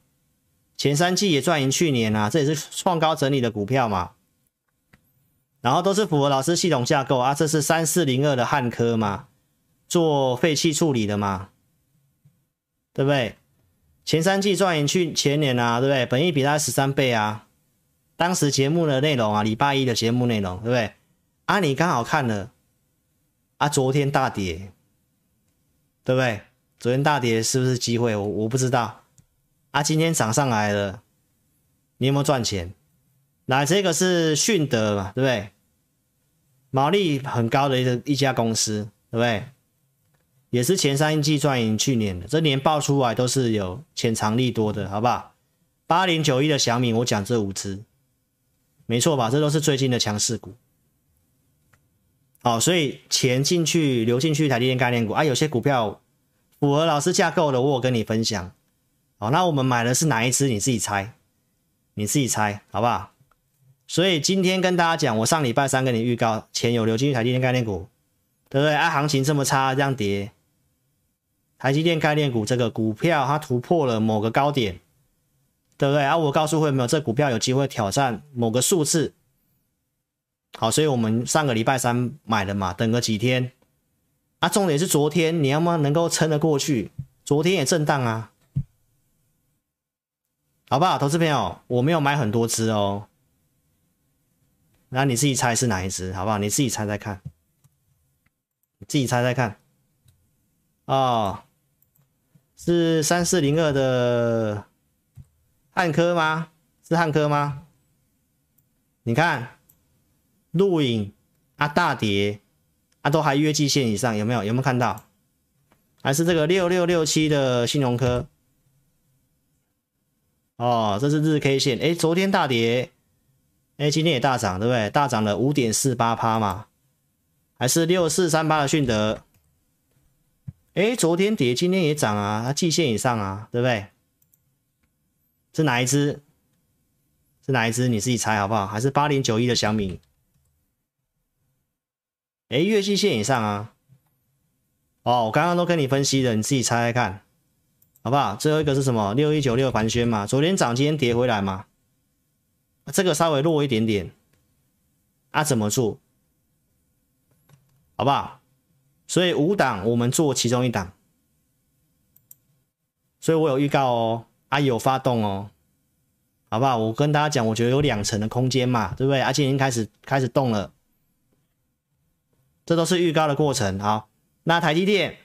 前三季也赚赢去年啊，这也是创高整理的股票嘛。然后都是符合老师系统架构啊，这是三四零二的汉科嘛，做废弃处理的嘛，对不对？前三季赚赢去前年啊，对不对？本益比它十三倍啊。当时节目的内容啊，礼拜一的节目内容，对不对？啊，你刚好看了啊，昨天大跌，对不对？昨天大跌是不是机会？我我不知道。啊，今天涨上来了，你有没有赚钱？那这个是迅德嘛，对不对？毛利很高的一一家公司，对不对？也是前三季赚赢去年的，这年报出来都是有潜藏利多的，好不好？八零九一的小米，我讲这五只。没错吧？这都是最近的强势股。好，所以钱进去流进去台积电概念股啊，有些股票符合老师架构的，我跟你分享。好，那我们买的是哪一支？你自己猜，你自己猜，好不好？所以今天跟大家讲，我上礼拜三跟你预告，钱有流进去台积电概念股，对不对？啊，行情这么差，这样跌，台积电概念股这个股票它突破了某个高点。对不对啊？我告诉会没有，这股票有机会挑战某个数字。好，所以我们上个礼拜三买的嘛，等个几天。啊，重点是昨天你要么能够撑得过去，昨天也震荡啊，好不好？投资朋友，我没有买很多只哦，那你自己猜是哪一只，好不好？你自己猜猜看，你自己猜猜看。哦，是三四零二的。汉科吗？是汉科吗？你看，录影啊，大跌啊，都还月季线以上，有没有？有没有看到？还是这个六六六七的信鸿科？哦，这是日 K 线，哎，昨天大跌，哎，今天也大涨，对不对？大涨了五点四八趴嘛，还是六四三八的迅德？哎，昨天跌，今天也涨啊，它季线以上啊，对不对？是哪一只？是哪一只？你自己猜好不好？还是八零九一的小米？哎，月季线以上啊。哦，我刚刚都跟你分析了，你自己猜猜看，好不好？最后一个是什么？六一九六盘宣嘛，昨天涨，今天跌回来嘛。这个稍微弱一点点，啊，怎么做？好不好？所以五档我们做其中一档，所以我有预告哦，啊有发动哦，好不好？我跟大家讲，我觉得有两成的空间嘛，对不对？而且已经开始开始动了，这都是预告的过程。好，那台积电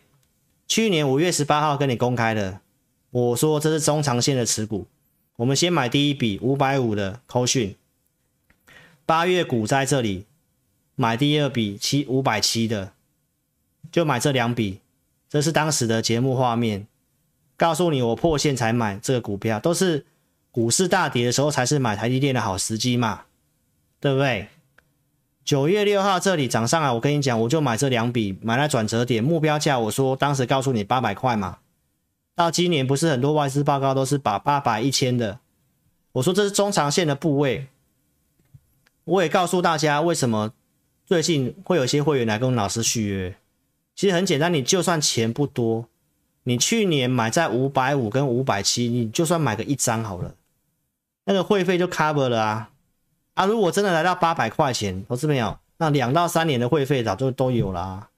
去年五月十八号跟你公开的，我说这是中长线的持股，我们先买第一笔五百五的扣讯，八月股在这里。买第二笔七五百七的，就买这两笔，这是当时的节目画面，告诉你我破线才买这个股票，都是股市大跌的时候才是买台积电的好时机嘛，对不对？九月六号这里涨上来，我跟你讲，我就买这两笔，买来转折点，目标价我说当时告诉你八百块嘛，到今年不是很多外资报告都是把八百一千的，我说这是中长线的部位，我也告诉大家为什么。最近会有些会员来跟老师续约，其实很简单，你就算钱不多，你去年买在五百五跟五百七，你就算买个一张好了，那个会费就 cover 了啊啊！如果真的来到八百块钱，投资朋友，那两到三年的会费早就都有了啊，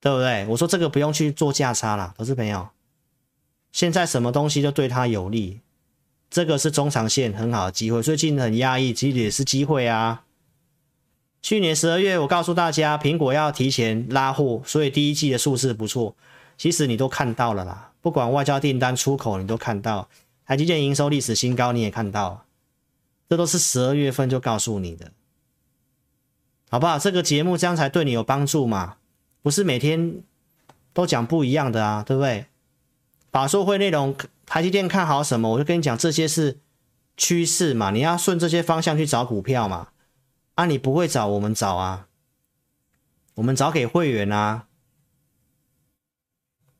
对不对？我说这个不用去做价差了，投资朋友，现在什么东西都对他有利，这个是中长线很好的机会，最近很压抑，其实也是机会啊。去年十二月，我告诉大家，苹果要提前拉货，所以第一季的数字不错。其实你都看到了啦，不管外交订单、出口，你都看到。台积电营收历史新高，你也看到，这都是十二月份就告诉你的，好不好？这个节目这样才对你有帮助嘛？不是每天都讲不一样的啊，对不对？法说会内容，台积电看好什么，我就跟你讲，这些是趋势嘛，你要顺这些方向去找股票嘛。啊，你不会找我们找啊，我们找给会员啊。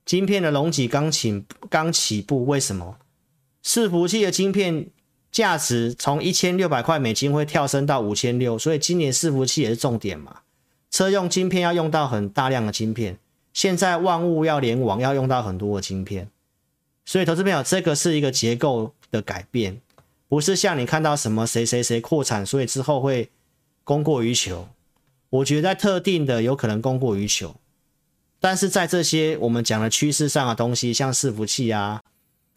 晶片的隆起刚起刚起步，为什么？伺服器的晶片价值从一千六百块美金会跳升到五千六，所以今年伺服器也是重点嘛。车用晶片要用到很大量的晶片，现在万物要联网要用到很多的晶片，所以投资朋友，这个是一个结构的改变，不是像你看到什么谁谁谁扩产，所以之后会。供过于求，我觉得在特定的有可能供过于求，但是在这些我们讲的趋势上的东西，像伺服器啊、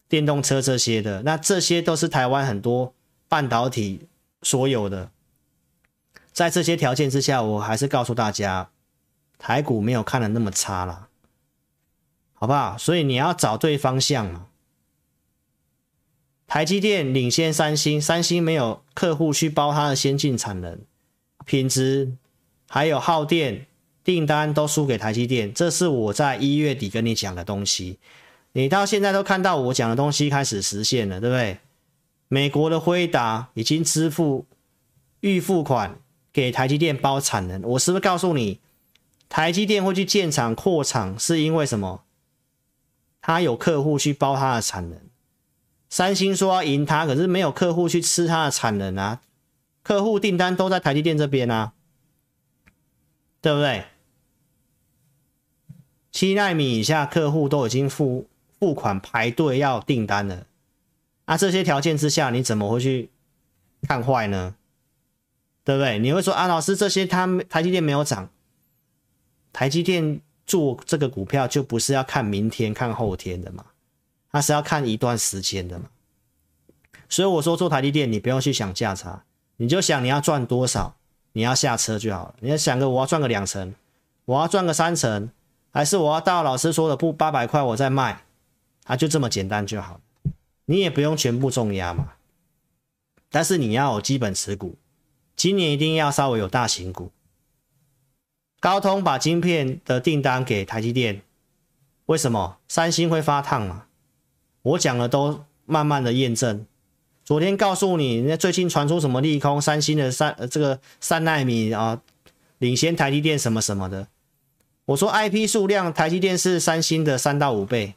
电动车这些的，那这些都是台湾很多半导体所有的。在这些条件之下，我还是告诉大家，台股没有看的那么差了，好不好？所以你要找对方向嘛。台积电领先三星，三星没有客户去包它的先进产能。品质还有耗电订单都输给台积电，这是我在一月底跟你讲的东西。你到现在都看到我讲的东西开始实现了，对不对？美国的辉达已经支付预付款给台积电包产能，我是不是告诉你，台积电会去建厂扩厂是因为什么？他有客户去包他的产能。三星说要赢他，可是没有客户去吃他的产能啊。客户订单都在台积电这边啊，对不对？七纳米以下客户都已经付付款排队要订单了，那这些条件之下，你怎么会去看坏呢？对不对？你会说啊，老师，这些他台积电没有涨，台积电做这个股票就不是要看明天看后天的嘛，它是要看一段时间的嘛。所以我说做台积电，你不用去想价差。你就想你要赚多少，你要下车就好了。你要想个我要赚个两成，我要赚个三成，还是我要到老师说的不八百块我再卖，啊，就这么简单就好。你也不用全部重压嘛，但是你要有基本持股，今年一定要稍微有大型股。高通把晶片的订单给台积电，为什么？三星会发烫嘛？我讲的都慢慢的验证。昨天告诉你，那最近传出什么利空？三星的三呃这个三奈米啊，领先台积电什么什么的。我说 IP 数量，台积电是三星的三到五倍，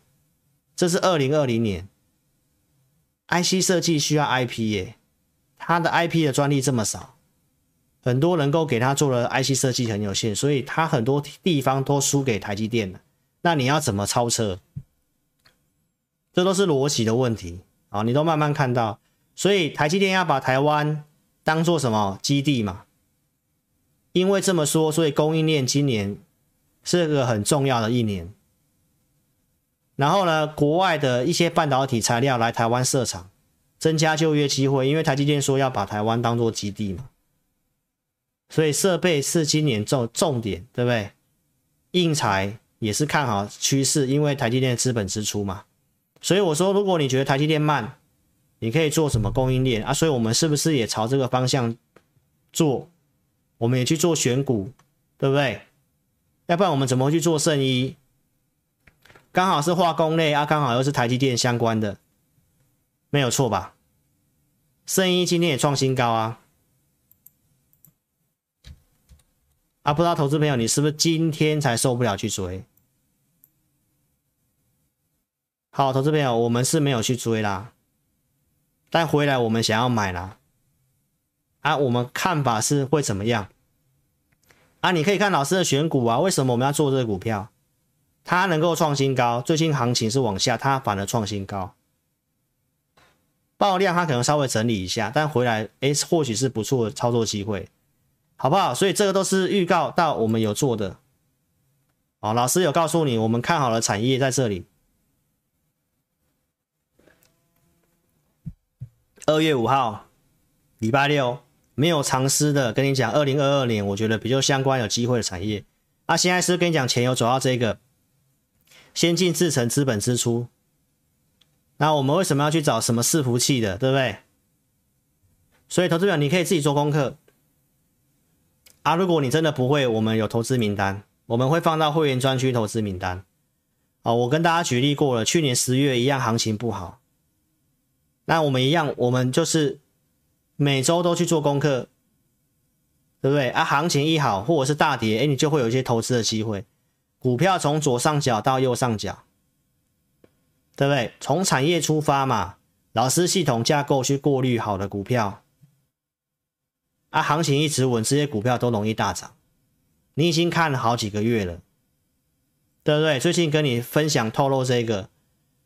这是二零二零年。IC 设计需要 IP 耶，它的 IP 的专利这么少，很多能够给他做的 IC 设计很有限，所以它很多地方都输给台积电了。那你要怎么超车？这都是逻辑的问题啊！你都慢慢看到，所以台积电要把台湾当做什么基地嘛？因为这么说，所以供应链今年是个很重要的一年。然后呢，国外的一些半导体材料来台湾设厂，增加就业机会。因为台积电说要把台湾当做基地嘛，所以设备是今年重重点，对不对？硬材也是看好趋势，因为台积电资本支出嘛。所以我说，如果你觉得台积电慢，你可以做什么供应链啊？所以我们是不是也朝这个方向做？我们也去做选股，对不对？要不然我们怎么会去做圣衣？刚好是化工类啊，刚好又是台积电相关的，没有错吧？圣衣今天也创新高啊！啊，不知道投资朋友你是不是今天才受不了去追？好，投资朋友，我们是没有去追啦，但回来我们想要买啦。啊，我们看法是会怎么样？啊，你可以看老师的选股啊，为什么我们要做这个股票？它能够创新高，最近行情是往下，它反而创新高，爆量它可能稍微整理一下，但回来哎，或许是不错的操作机会，好不好？所以这个都是预告到我们有做的，哦，老师有告诉你，我们看好了产业在这里。二月五号，礼拜六，没有藏私的，跟你讲，二零二二年我觉得比较相关有机会的产业，啊，现在是跟你讲，钱有走到这个。先进制程资本支出，那我们为什么要去找什么伺服器的，对不对？所以投资表你可以自己做功课啊。如果你真的不会，我们有投资名单，我们会放到会员专区投资名单。哦，我跟大家举例过了，去年十月一样行情不好，那我们一样，我们就是每周都去做功课，对不对？啊，行情一好或者是大跌，哎，你就会有一些投资的机会。股票从左上角到右上角，对不对？从产业出发嘛，老师系统架构去过滤好的股票，啊，行情一直稳，这些股票都容易大涨。你已经看了好几个月了，对不对？最近跟你分享透露这个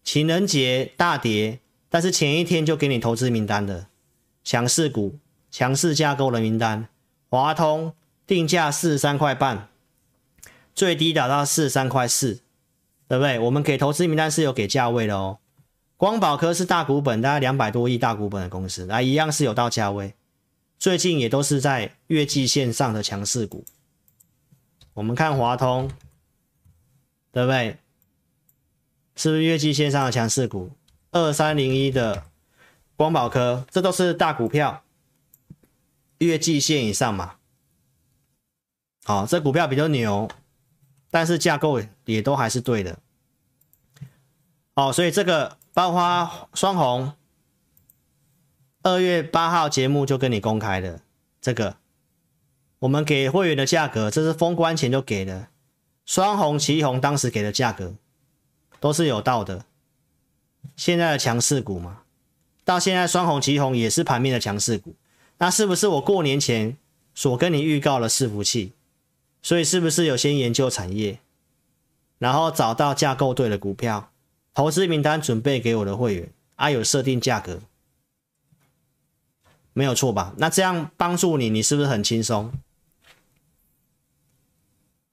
情人节大跌，但是前一天就给你投资名单的强势股、强势架构的名单，华通定价四十三块半。最低打到四十三块四，对不对？我们给投资名单是有给价位的哦。光宝科是大股本，大概两百多亿大股本的公司，那一样是有到价位。最近也都是在月季线上的强势股。我们看华通，对不对？是不是月季线上的强势股？二三零一的光宝科，这都是大股票，月季线以上嘛。好，这股票比较牛。但是架构也都还是对的，哦，所以这个包花双红，二月八号节目就跟你公开的这个，我们给会员的价格，这是封关前就给的，双红、奇红当时给的价格都是有到的，现在的强势股嘛，到现在双红、奇鋐也是盘面的强势股，那是不是我过年前所跟你预告的伺服器？所以是不是有先研究产业，然后找到架构对的股票，投资名单准备给我的会员啊？有设定价格，没有错吧？那这样帮助你，你是不是很轻松？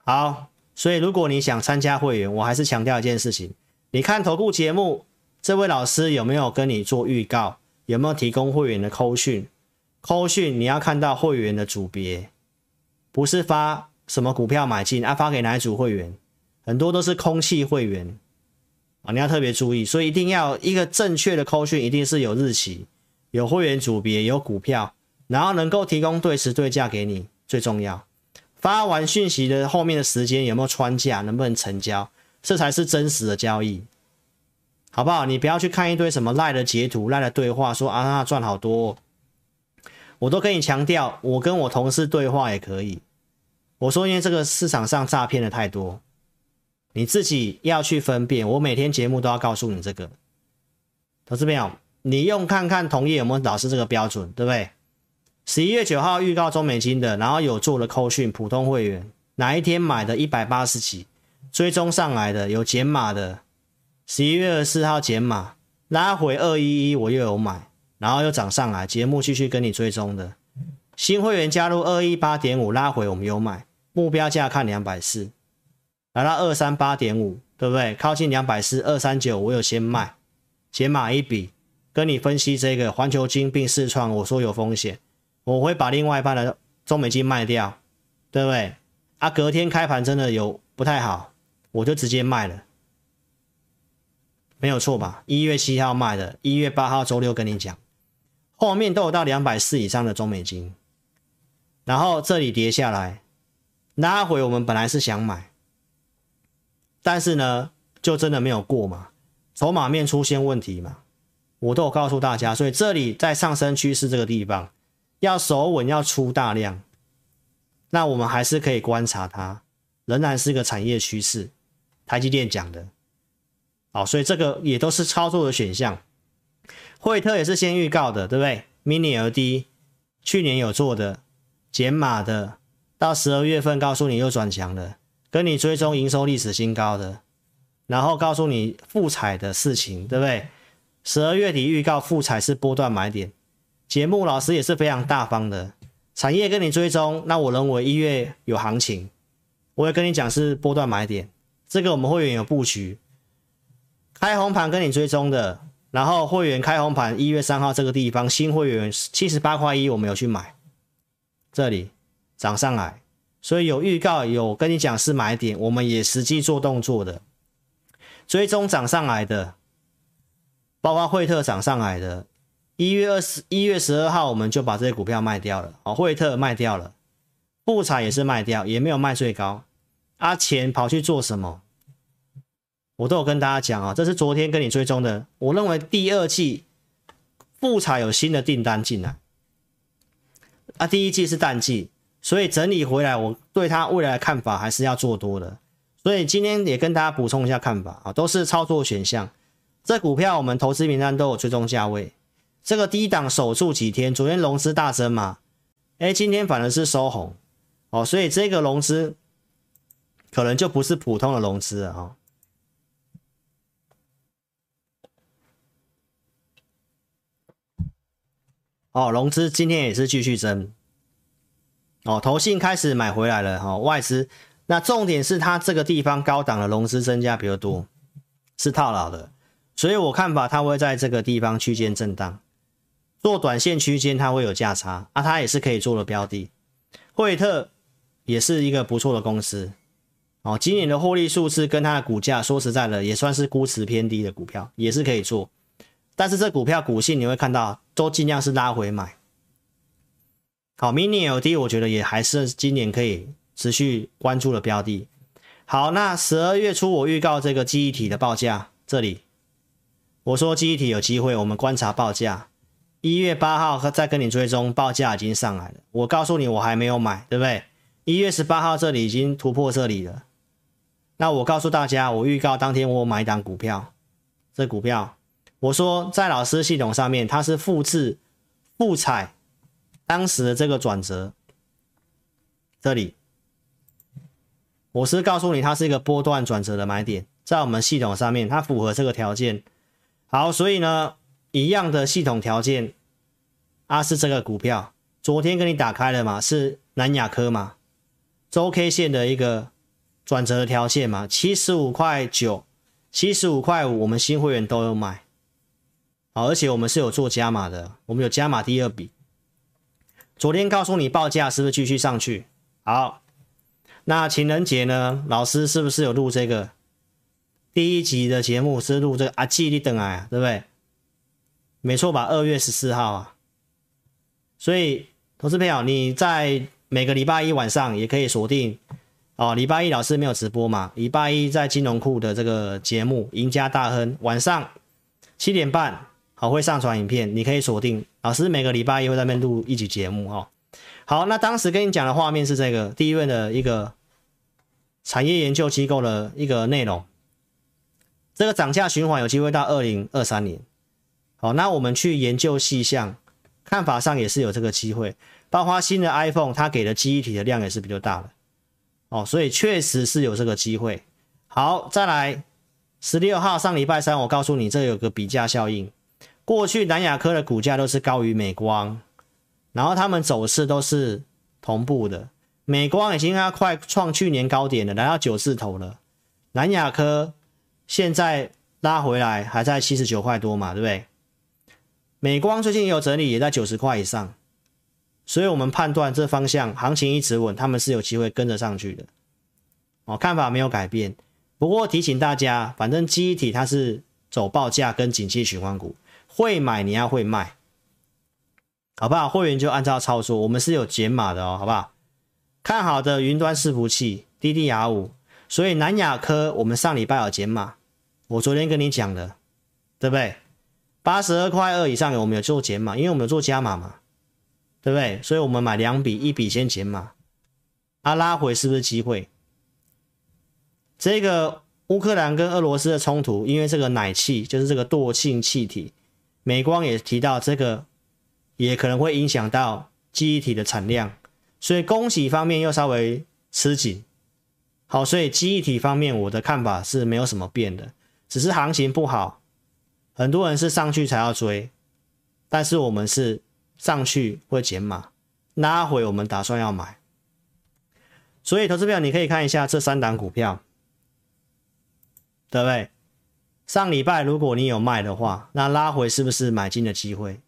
好，所以如果你想参加会员，我还是强调一件事情：你看投顾节目，这位老师有没有跟你做预告？有没有提供会员的扣讯？扣讯你要看到会员的组别，不是发。什么股票买进啊？发给哪一组会员？很多都是空气会员啊，你要特别注意。所以一定要一个正确的扣讯，一定是有日期、有会员组别、有股票，然后能够提供对时对价给你，最重要。发完讯息的后面的时间有没有穿价，能不能成交，这才是真实的交易，好不好？你不要去看一堆什么赖的截图、赖的对话，说啊，那赚好多。我都跟你强调，我跟我同事对话也可以。我说，因为这个市场上诈骗的太多，你自己要去分辨。我每天节目都要告诉你这个，投资朋友，你用看看同业有没有老师这个标准，对不对？十一月九号预告中美金的，然后有做了扣讯普通会员，哪一天买的一百八十几，追踪上来的有减码的，十一月二十四号减码，拉回二一一我又有买，然后又涨上来，节目继续跟你追踪的，新会员加入二一八点五拉回我们有买，目标价看两百四，来到二三八点五，对不对？靠近两百四二三九我有先卖，减码一笔，跟你分析这个环球金并试创，我说有风险。我会把另外一半的中美金卖掉，对不对？啊，隔天开盘真的有不太好，我就直接卖了，没有错吧？一月七号卖的，一月八号周六跟你讲，后面都有到两百四以上的中美金，然后这里跌下来，拉回我们本来是想买，但是呢，就真的没有过嘛，筹码面出现问题嘛，我都有告诉大家，所以这里在上升趋势这个地方。要守稳，要出大量，那我们还是可以观察它，仍然是个产业趋势。台积电讲的，好，所以这个也都是操作的选项。惠特也是先预告的，对不对？Mini LD 去年有做的减码的，到十二月份告诉你又转强了，跟你追踪营收历史新高的，然后告诉你复彩的事情，对不对？十二月底预告复彩是波段买点。节目老师也是非常大方的，产业跟你追踪，那我认为一月有行情，我也跟你讲是波段买点，这个我们会员有布局，开红盘跟你追踪的，然后会员开红盘一月三号这个地方新会员七十八块一我们有去买，这里涨上来，所以有预告有跟你讲是买点，我们也实际做动作的，追踪涨上来的，包括惠特涨上来的。一月二十一月十二号，我们就把这些股票卖掉了。哦，惠特卖掉了，布彩也是卖掉，也没有卖最高。阿、啊、钱跑去做什么？我都有跟大家讲啊，这是昨天跟你追踪的。我认为第二季富采有新的订单进来，啊，第一季是淡季，所以整理回来，我对它未来的看法还是要做多的。所以今天也跟大家补充一下看法啊，都是操作选项。这股票我们投资名单都有追踪价位。这个低档守住几天，昨天融资大增嘛，哎，今天反而是收红，哦，所以这个融资可能就不是普通的融资了啊，哦，融资今天也是继续增，哦，投信开始买回来了哈，外资，那重点是它这个地方高档的融资增加比较多，是套牢的，所以我看法它会在这个地方区间震荡。做短线区间，它会有价差啊，它也是可以做的标的。惠特也是一个不错的公司哦，今年的获利数字跟它的股价，说实在的，也算是估值偏低的股票，也是可以做。但是这股票股性你会看到，都尽量是拉回买。好，MINILD，我觉得也还是今年可以持续关注的标的。好，那十二月初我预告这个记忆体的报价，这里我说记忆体有机会，我们观察报价。一月八号再跟你追踪报价已经上来了，我告诉你我还没有买，对不对？一月十八号这里已经突破这里了，那我告诉大家，我预告当天我买一档股票，这股票我说在老师系统上面它是复制复采当时的这个转折，这里。我是告诉你它是一个波段转折的买点，在我们系统上面它符合这个条件，好，所以呢。一样的系统条件，啊是这个股票，昨天跟你打开了嘛，是南亚科嘛，周 K 线的一个转折的条件嘛，七十五块九，七十五块五，我们新会员都有买，好，而且我们是有做加码的，我们有加码第二笔，昨天告诉你报价是不是继续上去？好，那情人节呢，老师是不是有录这个第一集的节目？是录这个阿基你等啊，对不对？没错吧？二月十四号啊，所以投资朋友，你在每个礼拜一晚上也可以锁定哦。礼拜一老师没有直播嘛？礼拜一在金融库的这个节目《赢家大亨》，晚上七点半好会上传影片，你可以锁定老师每个礼拜一会在那边录一集节目哦。好，那当时跟你讲的画面是这个第一问的一个产业研究机构的一个内容，这个涨价循环有机会到二零二三年。好，那我们去研究细项，看法上也是有这个机会。包括新的 iPhone，它给的记忆体的量也是比较大的。哦，所以确实是有这个机会。好，再来十六号上礼拜三，我告诉你，这有个比价效应。过去南亚科的股价都是高于美光，然后他们走势都是同步的。美光已经要快创去年高点了，来到九字头了。南亚科现在拉回来还在七十九块多嘛，对不对？美光最近也有整理，也在九十块以上。所以我们判断这方向行情一直稳，他们是有机会跟着上去的。哦，看法没有改变。不过提醒大家，反正记忆体它是走报价跟景气循环股，会买你要会卖，好不好？会员就按照操作，我们是有减码的哦，好不好？看好的云端伺服器 DDR5，所以南亚科我们上礼拜有减码，我昨天跟你讲的，对不对？八十二块二以上的我们有做减码，因为我们有做加码嘛。对不对？所以我们买两笔，一笔先减码，啊，拉回是不是机会？这个乌克兰跟俄罗斯的冲突，因为这个奶气就是这个惰性气体，美光也提到这个也可能会影响到记忆体的产量，所以供给方面又稍微吃紧。好，所以记忆体方面我的看法是没有什么变的，只是行情不好，很多人是上去才要追，但是我们是。上去会减码，拉回我们打算要买，所以投资票你可以看一下这三档股票，对不对？上礼拜如果你有卖的话，那拉回是不是买进的机会？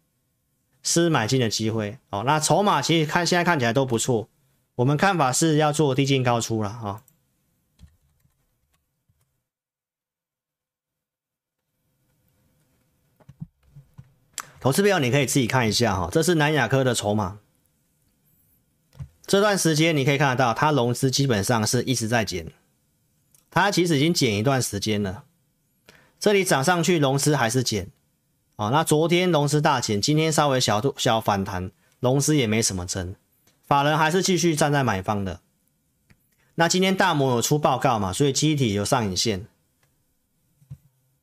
是买进的机会哦。那筹码其实看现在看起来都不错，我们看法是要做低进高出了啊。哦投资票你可以自己看一下哈，这是南亚科的筹码。这段时间你可以看得到，它融资基本上是一直在减，它其实已经减一段时间了。这里涨上去，融资还是减。啊，那昨天融资大减，今天稍微小度小反弹，融资也没什么增，法人还是继续站在买方的。那今天大摩有出报告嘛，所以记忆体有上影线。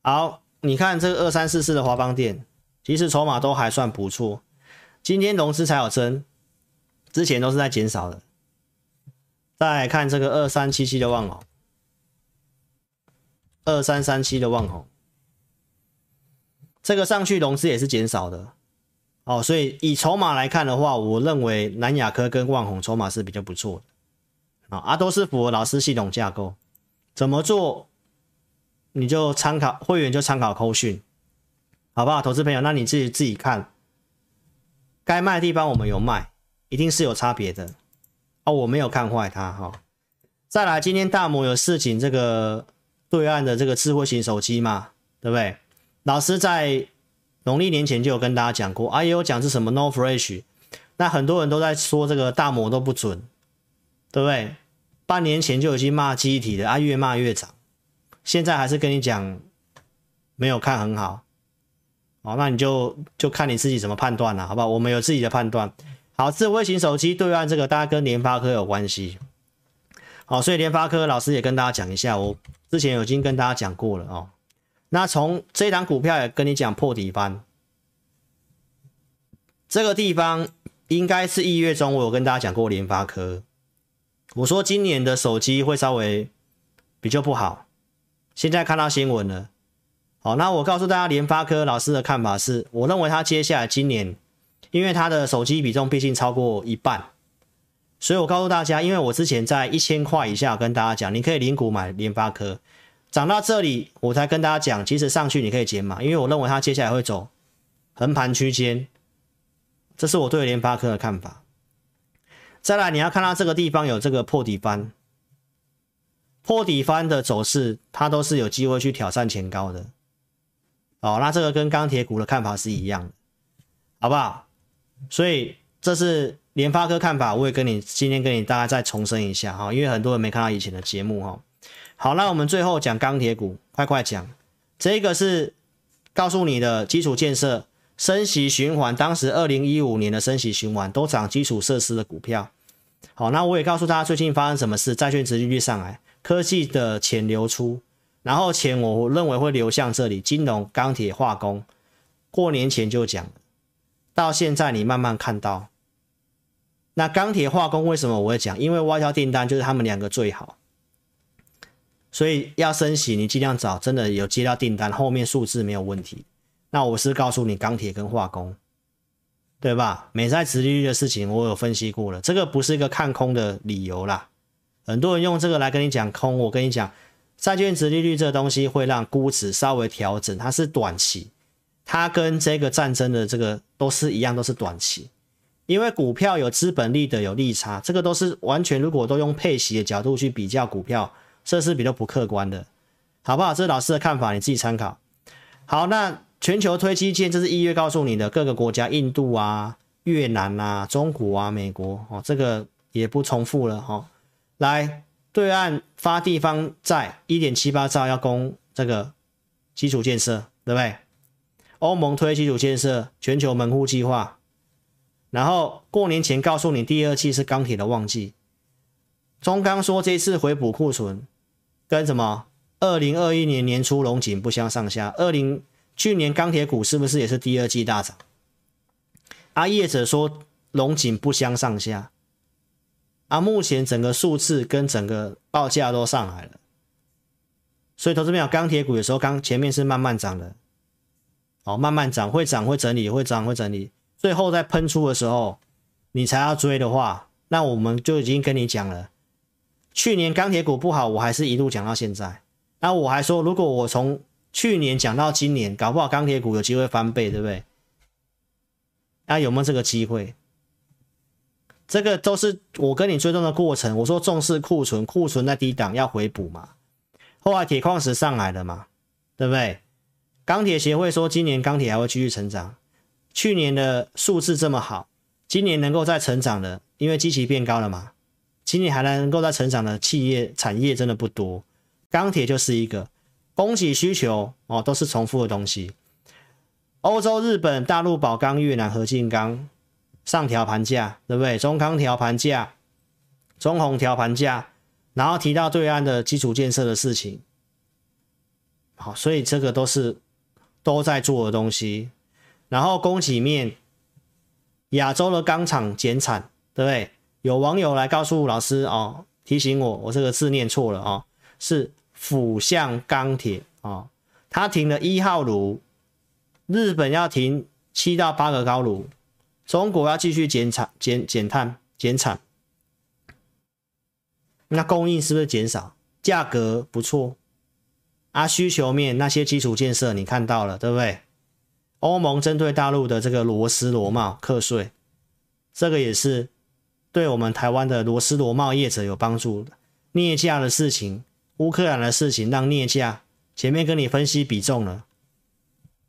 好，你看这个二三四四的华邦电。其实筹码都还算不错，今天融资才有增，之前都是在减少的。再来看这个二三七七的旺宏，二三三七的旺宏，这个上去融资也是减少的。哦，所以以筹码来看的话，我认为南亚科跟旺宏筹码是比较不错的。啊，啊都是符合老师系统架构，怎么做你就参考会员就参考扣讯。好不好，投资朋友？那你自己自己看，该卖的地方我们有卖，一定是有差别的哦。我没有看坏它哈。再来，今天大摩有事情这个对岸的这个智慧型手机嘛，对不对？老师在农历年前就有跟大家讲过，啊，也有讲是什么 No Fresh，那很多人都在说这个大摩都不准，对不对？半年前就已经骂机体的，啊，越骂越涨，现在还是跟你讲没有看很好。哦，那你就就看你自己怎么判断了，好不好？我们有自己的判断。好，智慧型手机对岸这个，大家跟联发科有关系。好，所以联发科老师也跟大家讲一下，我之前已经跟大家讲过了哦。那从这档股票也跟你讲破底翻，这个地方应该是一月中，我有跟大家讲过联发科，我说今年的手机会稍微比较不好，现在看到新闻了。好，那我告诉大家，联发科老师的看法是，我认为他接下来今年，因为他的手机比重毕竟超过一半，所以我告诉大家，因为我之前在一千块以下跟大家讲，你可以零股买联发科，涨到这里我才跟大家讲，其实上去你可以减码，因为我认为它接下来会走横盘区间，这是我对联发科的看法。再来，你要看到这个地方有这个破底翻，破底翻的走势，它都是有机会去挑战前高的。哦，那这个跟钢铁股的看法是一样的，好不好？所以这是联发科看法，我也跟你今天跟你大家再重申一下哈，因为很多人没看到以前的节目哈。好，那我们最后讲钢铁股，快快讲。这个是告诉你的基础建设升息循环，当时二零一五年的升息循环都涨基础设施的股票。好，那我也告诉大家最近发生什么事，债券殖利率上来，科技的钱流出。然后钱我认为会流向这里，金融、钢铁、化工、过年前就讲，到现在你慢慢看到。那钢铁化工为什么我会讲？因为外销订单就是他们两个最好，所以要升息，你尽量找真的有接到订单，后面数字没有问题。那我是告诉你钢铁跟化工，对吧？美债殖利率的事情我有分析过了，这个不是一个看空的理由啦。很多人用这个来跟你讲空，我跟你讲，债券殖利率这东西会让估值稍微调整，它是短期，它跟这个战争的这个都是一样，都是短期。因为股票有资本利得有利差，这个都是完全如果都用配息的角度去比较股票，这是比较不客观的，好不好？这是老师的看法，你自己参考。好，那。全球推基建，这是一月告诉你的各个国家，印度啊、越南啊、中国啊、美国哦，这个也不重复了哈、哦。来，对岸发地方债一点七八兆要供这个基础建设，对不对？欧盟推基础建设，全球门户计划，然后过年前告诉你第二季是钢铁的旺季。中钢说这次回补库存，跟什么？二零二一年年初龙井不相上下，二零。去年钢铁股是不是也是第二季大涨？啊，业者说龙井不相上下。啊，目前整个数字跟整个报价都上来了，所以投资朋友，钢铁股有时候刚前面是慢慢涨的，哦，慢慢涨会涨会整理会涨会整理，最后在喷出的时候，你才要追的话，那我们就已经跟你讲了，去年钢铁股不好，我还是一路讲到现在，那我还说如果我从去年讲到今年，搞不好钢铁股有机会翻倍，对不对？那，有没有这个机会？这个都是我跟你追踪的过程。我说重视库存，库存在低档要回补嘛。后来铁矿石上来了嘛，对不对？钢铁协会说今年钢铁还会继续成长。去年的数字这么好，今年能够再成长的，因为基期变高了嘛。今年还能够再成长的企业产业真的不多，钢铁就是一个。供给需求哦，都是重复的东西。欧洲、日本、大陆宝钢、越南合金钢上调盘价，对不对？中钢调盘价，中鸿调盘价，然后提到对岸的基础建设的事情。好，所以这个都是都在做的东西。然后供给面，亚洲的钢厂减产，对不对？有网友来告诉老师哦，提醒我，我这个字念错了哦，是。釜向钢铁哦，他停了一号炉，日本要停七到八个高炉，中国要继续减产、减减碳、减产，那供应是不是减少？价格不错啊，需求面那些基础建设你看到了对不对？欧盟针对大陆的这个螺丝螺帽课税，这个也是对我们台湾的螺丝螺帽业者有帮助的，镍价的事情。乌克兰的事情让镍价前面跟你分析比重了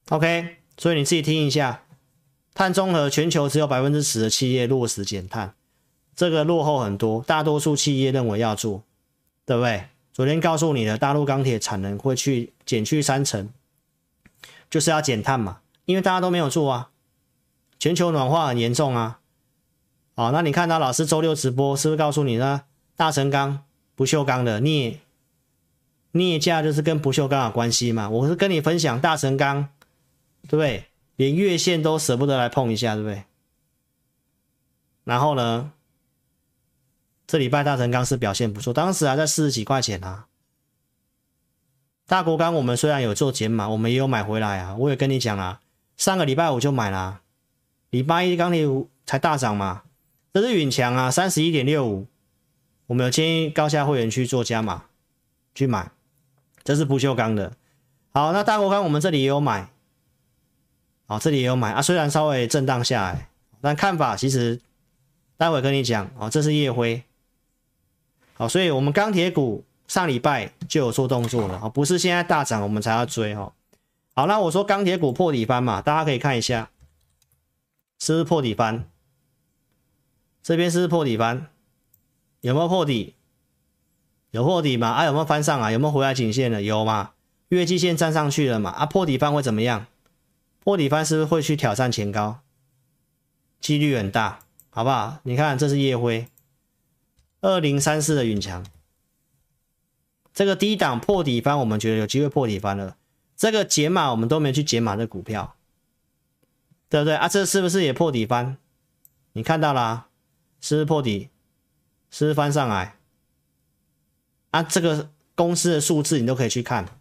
，OK，所以你自己听一下，碳中和全球只有百分之十的企业落实减碳，这个落后很多，大多数企业认为要做，对不对？昨天告诉你的大陆钢铁产能会去减去三成，就是要减碳嘛，因为大家都没有做啊，全球暖化很严重啊，好，那你看到老师周六直播是不是告诉你呢？大成钢、不锈钢的镍。镍价就是跟不锈钢有关系嘛？我是跟你分享大成钢，对不对？连月线都舍不得来碰一下，对不对？然后呢，这礼拜大成钢是表现不错，当时还在四十几块钱啊。大国钢我们虽然有做减码，我们也有买回来啊。我也跟你讲啊，上个礼拜五就买了，礼拜一钢铁才大涨嘛。这是允强啊，三十一点六五，我们有建议高价会员去做加码，去买。这是不锈钢的，好，那大国钢我们这里也有买，好，这里也有买。啊，虽然稍微震荡下来，但看法其实待会跟你讲。哦，这是夜辉，好，所以我们钢铁股上礼拜就有做动作了。啊，不是现在大涨我们才要追哦。好，那我说钢铁股破底翻嘛，大家可以看一下，是不是破底翻？这边是不是破底翻？有没有破底？有破底吗？啊，有没有翻上啊？有没有回来颈线了？有吗？月季线站上去了嘛？啊，破底翻会怎么样？破底翻是不是会去挑战前高？几率很大，好不好？你看，这是夜辉，二零三四的允强，这个低档破底翻，我们觉得有机会破底翻了。这个解码我们都没去解码这股票，对不对啊？这是不是也破底翻？你看到啦，是不是破底？是不是翻上来？啊，这个公司的数字你都可以去看，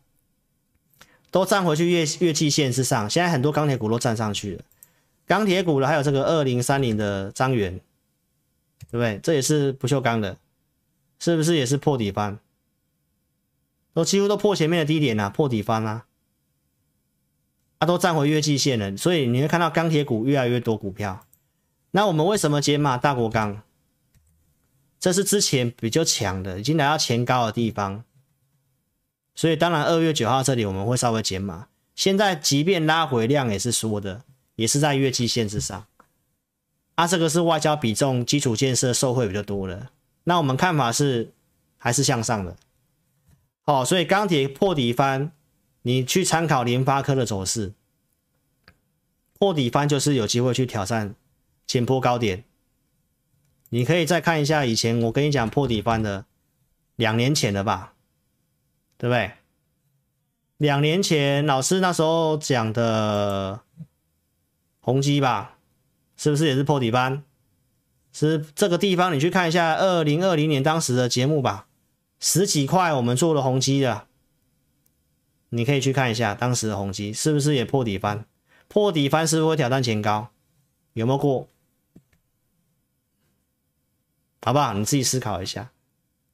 都站回去月月季线之上。现在很多钢铁股都站上去了，钢铁股的还有这个二零三零的彰源，对不对？这也是不锈钢的，是不是也是破底翻？都几乎都破前面的低点啊，破底翻啊，啊，都站回月季线了，所以你会看到钢铁股越来越多股票。那我们为什么解码大国钢？这是之前比较强的，已经来到前高的地方，所以当然二月九号这里我们会稍微减码。现在即便拉回量也是缩的，也是在月季线之上。啊，这个是外交比重、基础建设受惠比较多的。那我们看法是还是向上的。好、哦，所以钢铁破底翻，你去参考联发科的走势，破底翻就是有机会去挑战前波高点。你可以再看一下以前我跟你讲破底翻的，两年前的吧，对不对？两年前老师那时候讲的宏基吧，是不是也是破底翻？是这个地方你去看一下二零二零年当时的节目吧。十几块，我们做了宏基的，你可以去看一下当时的宏基是不是也破底翻？破底翻是不是会挑战前高？有没有过？好不好？你自己思考一下。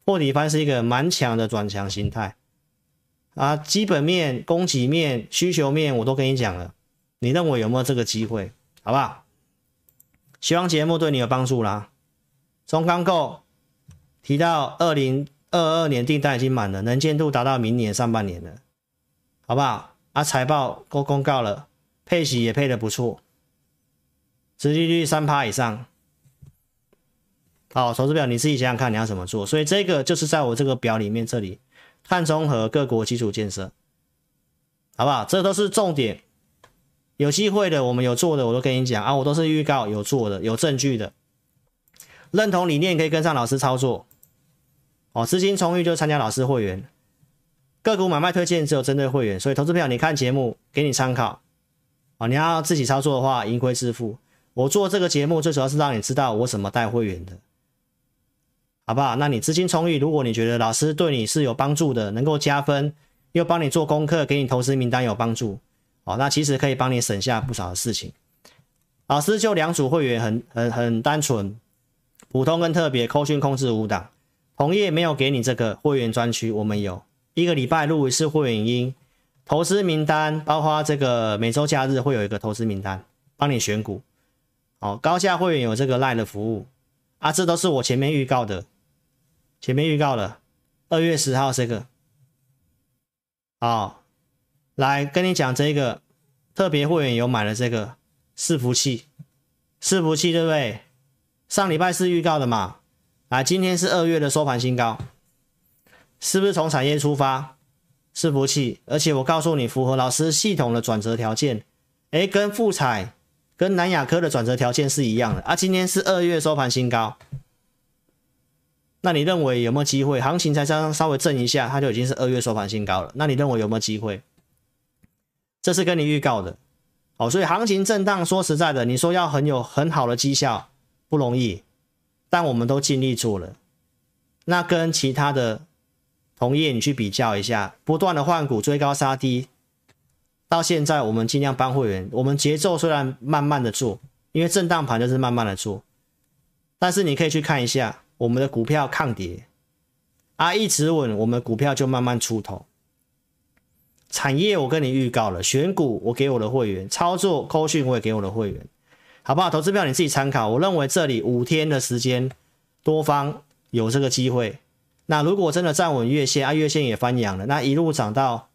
破底翻是一个蛮强的转强形态啊，基本面、供给面、需求面我都跟你讲了，你认为有没有这个机会？好不好？希望节目对你有帮助啦。中钢构提到二零。二二年订单已经满了，能见度达到明年上半年了，好不好？啊，财报都公告了，配息也配的不错，殖利率三趴以上。好，投资表你自己想想看你要怎么做。所以这个就是在我这个表里面这里碳中和各国基础建设，好不好？这都是重点，有机会的我们有做的我都跟你讲啊，我都是预告有做的有证据的，认同理念可以跟上老师操作。哦，资金充裕就参加老师会员，个股买卖推荐只有针对会员，所以投资朋友你看节目给你参考。哦，你要自己操作的话，盈亏自负。我做这个节目最主要是让你知道我怎么带会员的，好不好？那你资金充裕，如果你觉得老师对你是有帮助的，能够加分，又帮你做功课，给你投资名单有帮助，哦，那其实可以帮你省下不少的事情。老师就两组会员很很很单纯，普通跟特别，扣讯控制五档。同业没有给你这个会员专区，我们有一个礼拜录一次会员音，投资名单，包括这个每周假日会有一个投资名单，帮你选股。好，高价会员有这个 LINE 的服务啊，这都是我前面预告的，前面预告了二月十号这个。好，来跟你讲这个特别会员有买了这个伺服器，伺服器对不对？上礼拜是预告的嘛？啊，今天是二月的收盘新高，是不是从产业出发？伺服器，而且我告诉你，符合老师系统的转折条件，诶，跟富彩、跟南亚科的转折条件是一样的啊。今天是二月收盘新高，那你认为有没有机会？行情才稍稍微震一下，它就已经是二月收盘新高了。那你认为有没有机会？这是跟你预告的，哦，所以行情震荡，说实在的，你说要很有很好的绩效不容易。但我们都尽力做了，那跟其他的同业你去比较一下，不断的换股追高杀低，到现在我们尽量帮会员，我们节奏虽然慢慢的做，因为震荡盘就是慢慢的做，但是你可以去看一下我们的股票抗跌，啊一直稳，我们股票就慢慢出头。产业我跟你预告了，选股我给我的会员，操作扣讯我也给我的会员。好不好？投资票你自己参考。我认为这里五天的时间，多方有这个机会。那如果真的站稳月线啊，月线也翻阳了，那一路涨到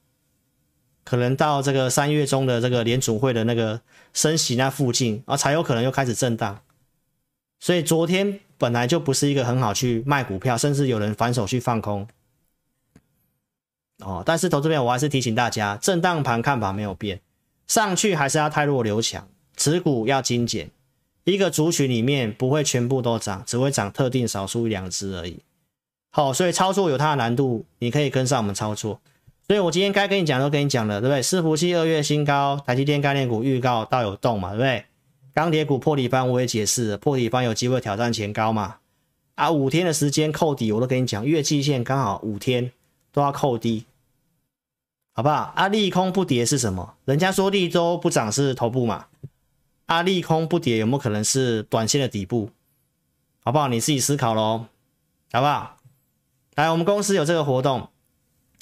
可能到这个三月中的这个联储会的那个升息那附近啊，才有可能又开始震荡。所以昨天本来就不是一个很好去卖股票，甚至有人反手去放空。哦，但是投资票我还是提醒大家，震荡盘看法没有变，上去还是要太弱留强。持股要精简，一个族群里面不会全部都涨，只会涨特定少数一两只而已。好，所以操作有它的难度，你可以跟上我们操作。所以我今天该跟你讲都跟你讲了，对不对？伺服器二月新高，台积电概念股预告到有动嘛，对不对？钢铁股破底翻我也解释了，破底翻有机会挑战前高嘛。啊，五天的时间扣底，我都跟你讲，月季线刚好五天都要扣低，好不好？啊，利空不跌是什么？人家说利周不涨是头部嘛。啊，利空不跌有没有可能是短线的底部？好不好？你自己思考喽，好不好？来，我们公司有这个活动，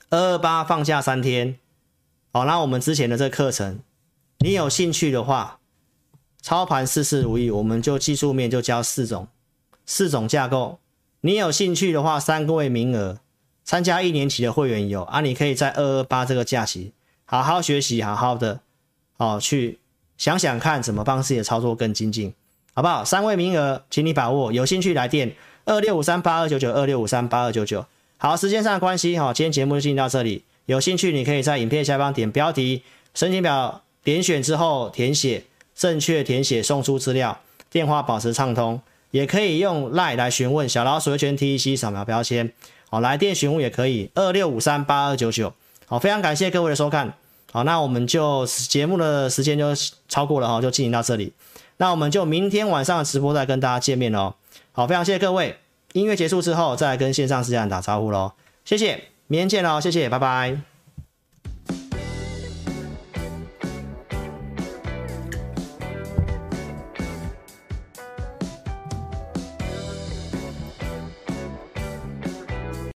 二二八放假三天。好，那我们之前的这个课程，你有兴趣的话，操盘事事如意，我们就技术面就教四种。四种架构，你有兴趣的话，三个位名额，参加一年期的会员有啊，你可以在二二八这个假期好好学习，好好的哦，去想想看怎么帮自己的操作更精进，好不好？三位名额，请你把握，有兴趣来电二六五三八二九九二六五三八二九九。好，时间上的关系哈，今天节目就进行到这里，有兴趣你可以在影片下方点标题，申请表点选之后填写正确填写送出资料，电话保持畅通。也可以用 LINE 来询问小老鼠圈 TEC 扫描标签，好，来电询问也可以二六五三八二九九，好，非常感谢各位的收看，好，那我们就节目的时间就超过了哈，就进行到这里，那我们就明天晚上直播再跟大家见面喽，好，非常谢谢各位，音乐结束之后再来跟线上时间打招呼喽，谢谢，明天见喽，谢谢，拜拜。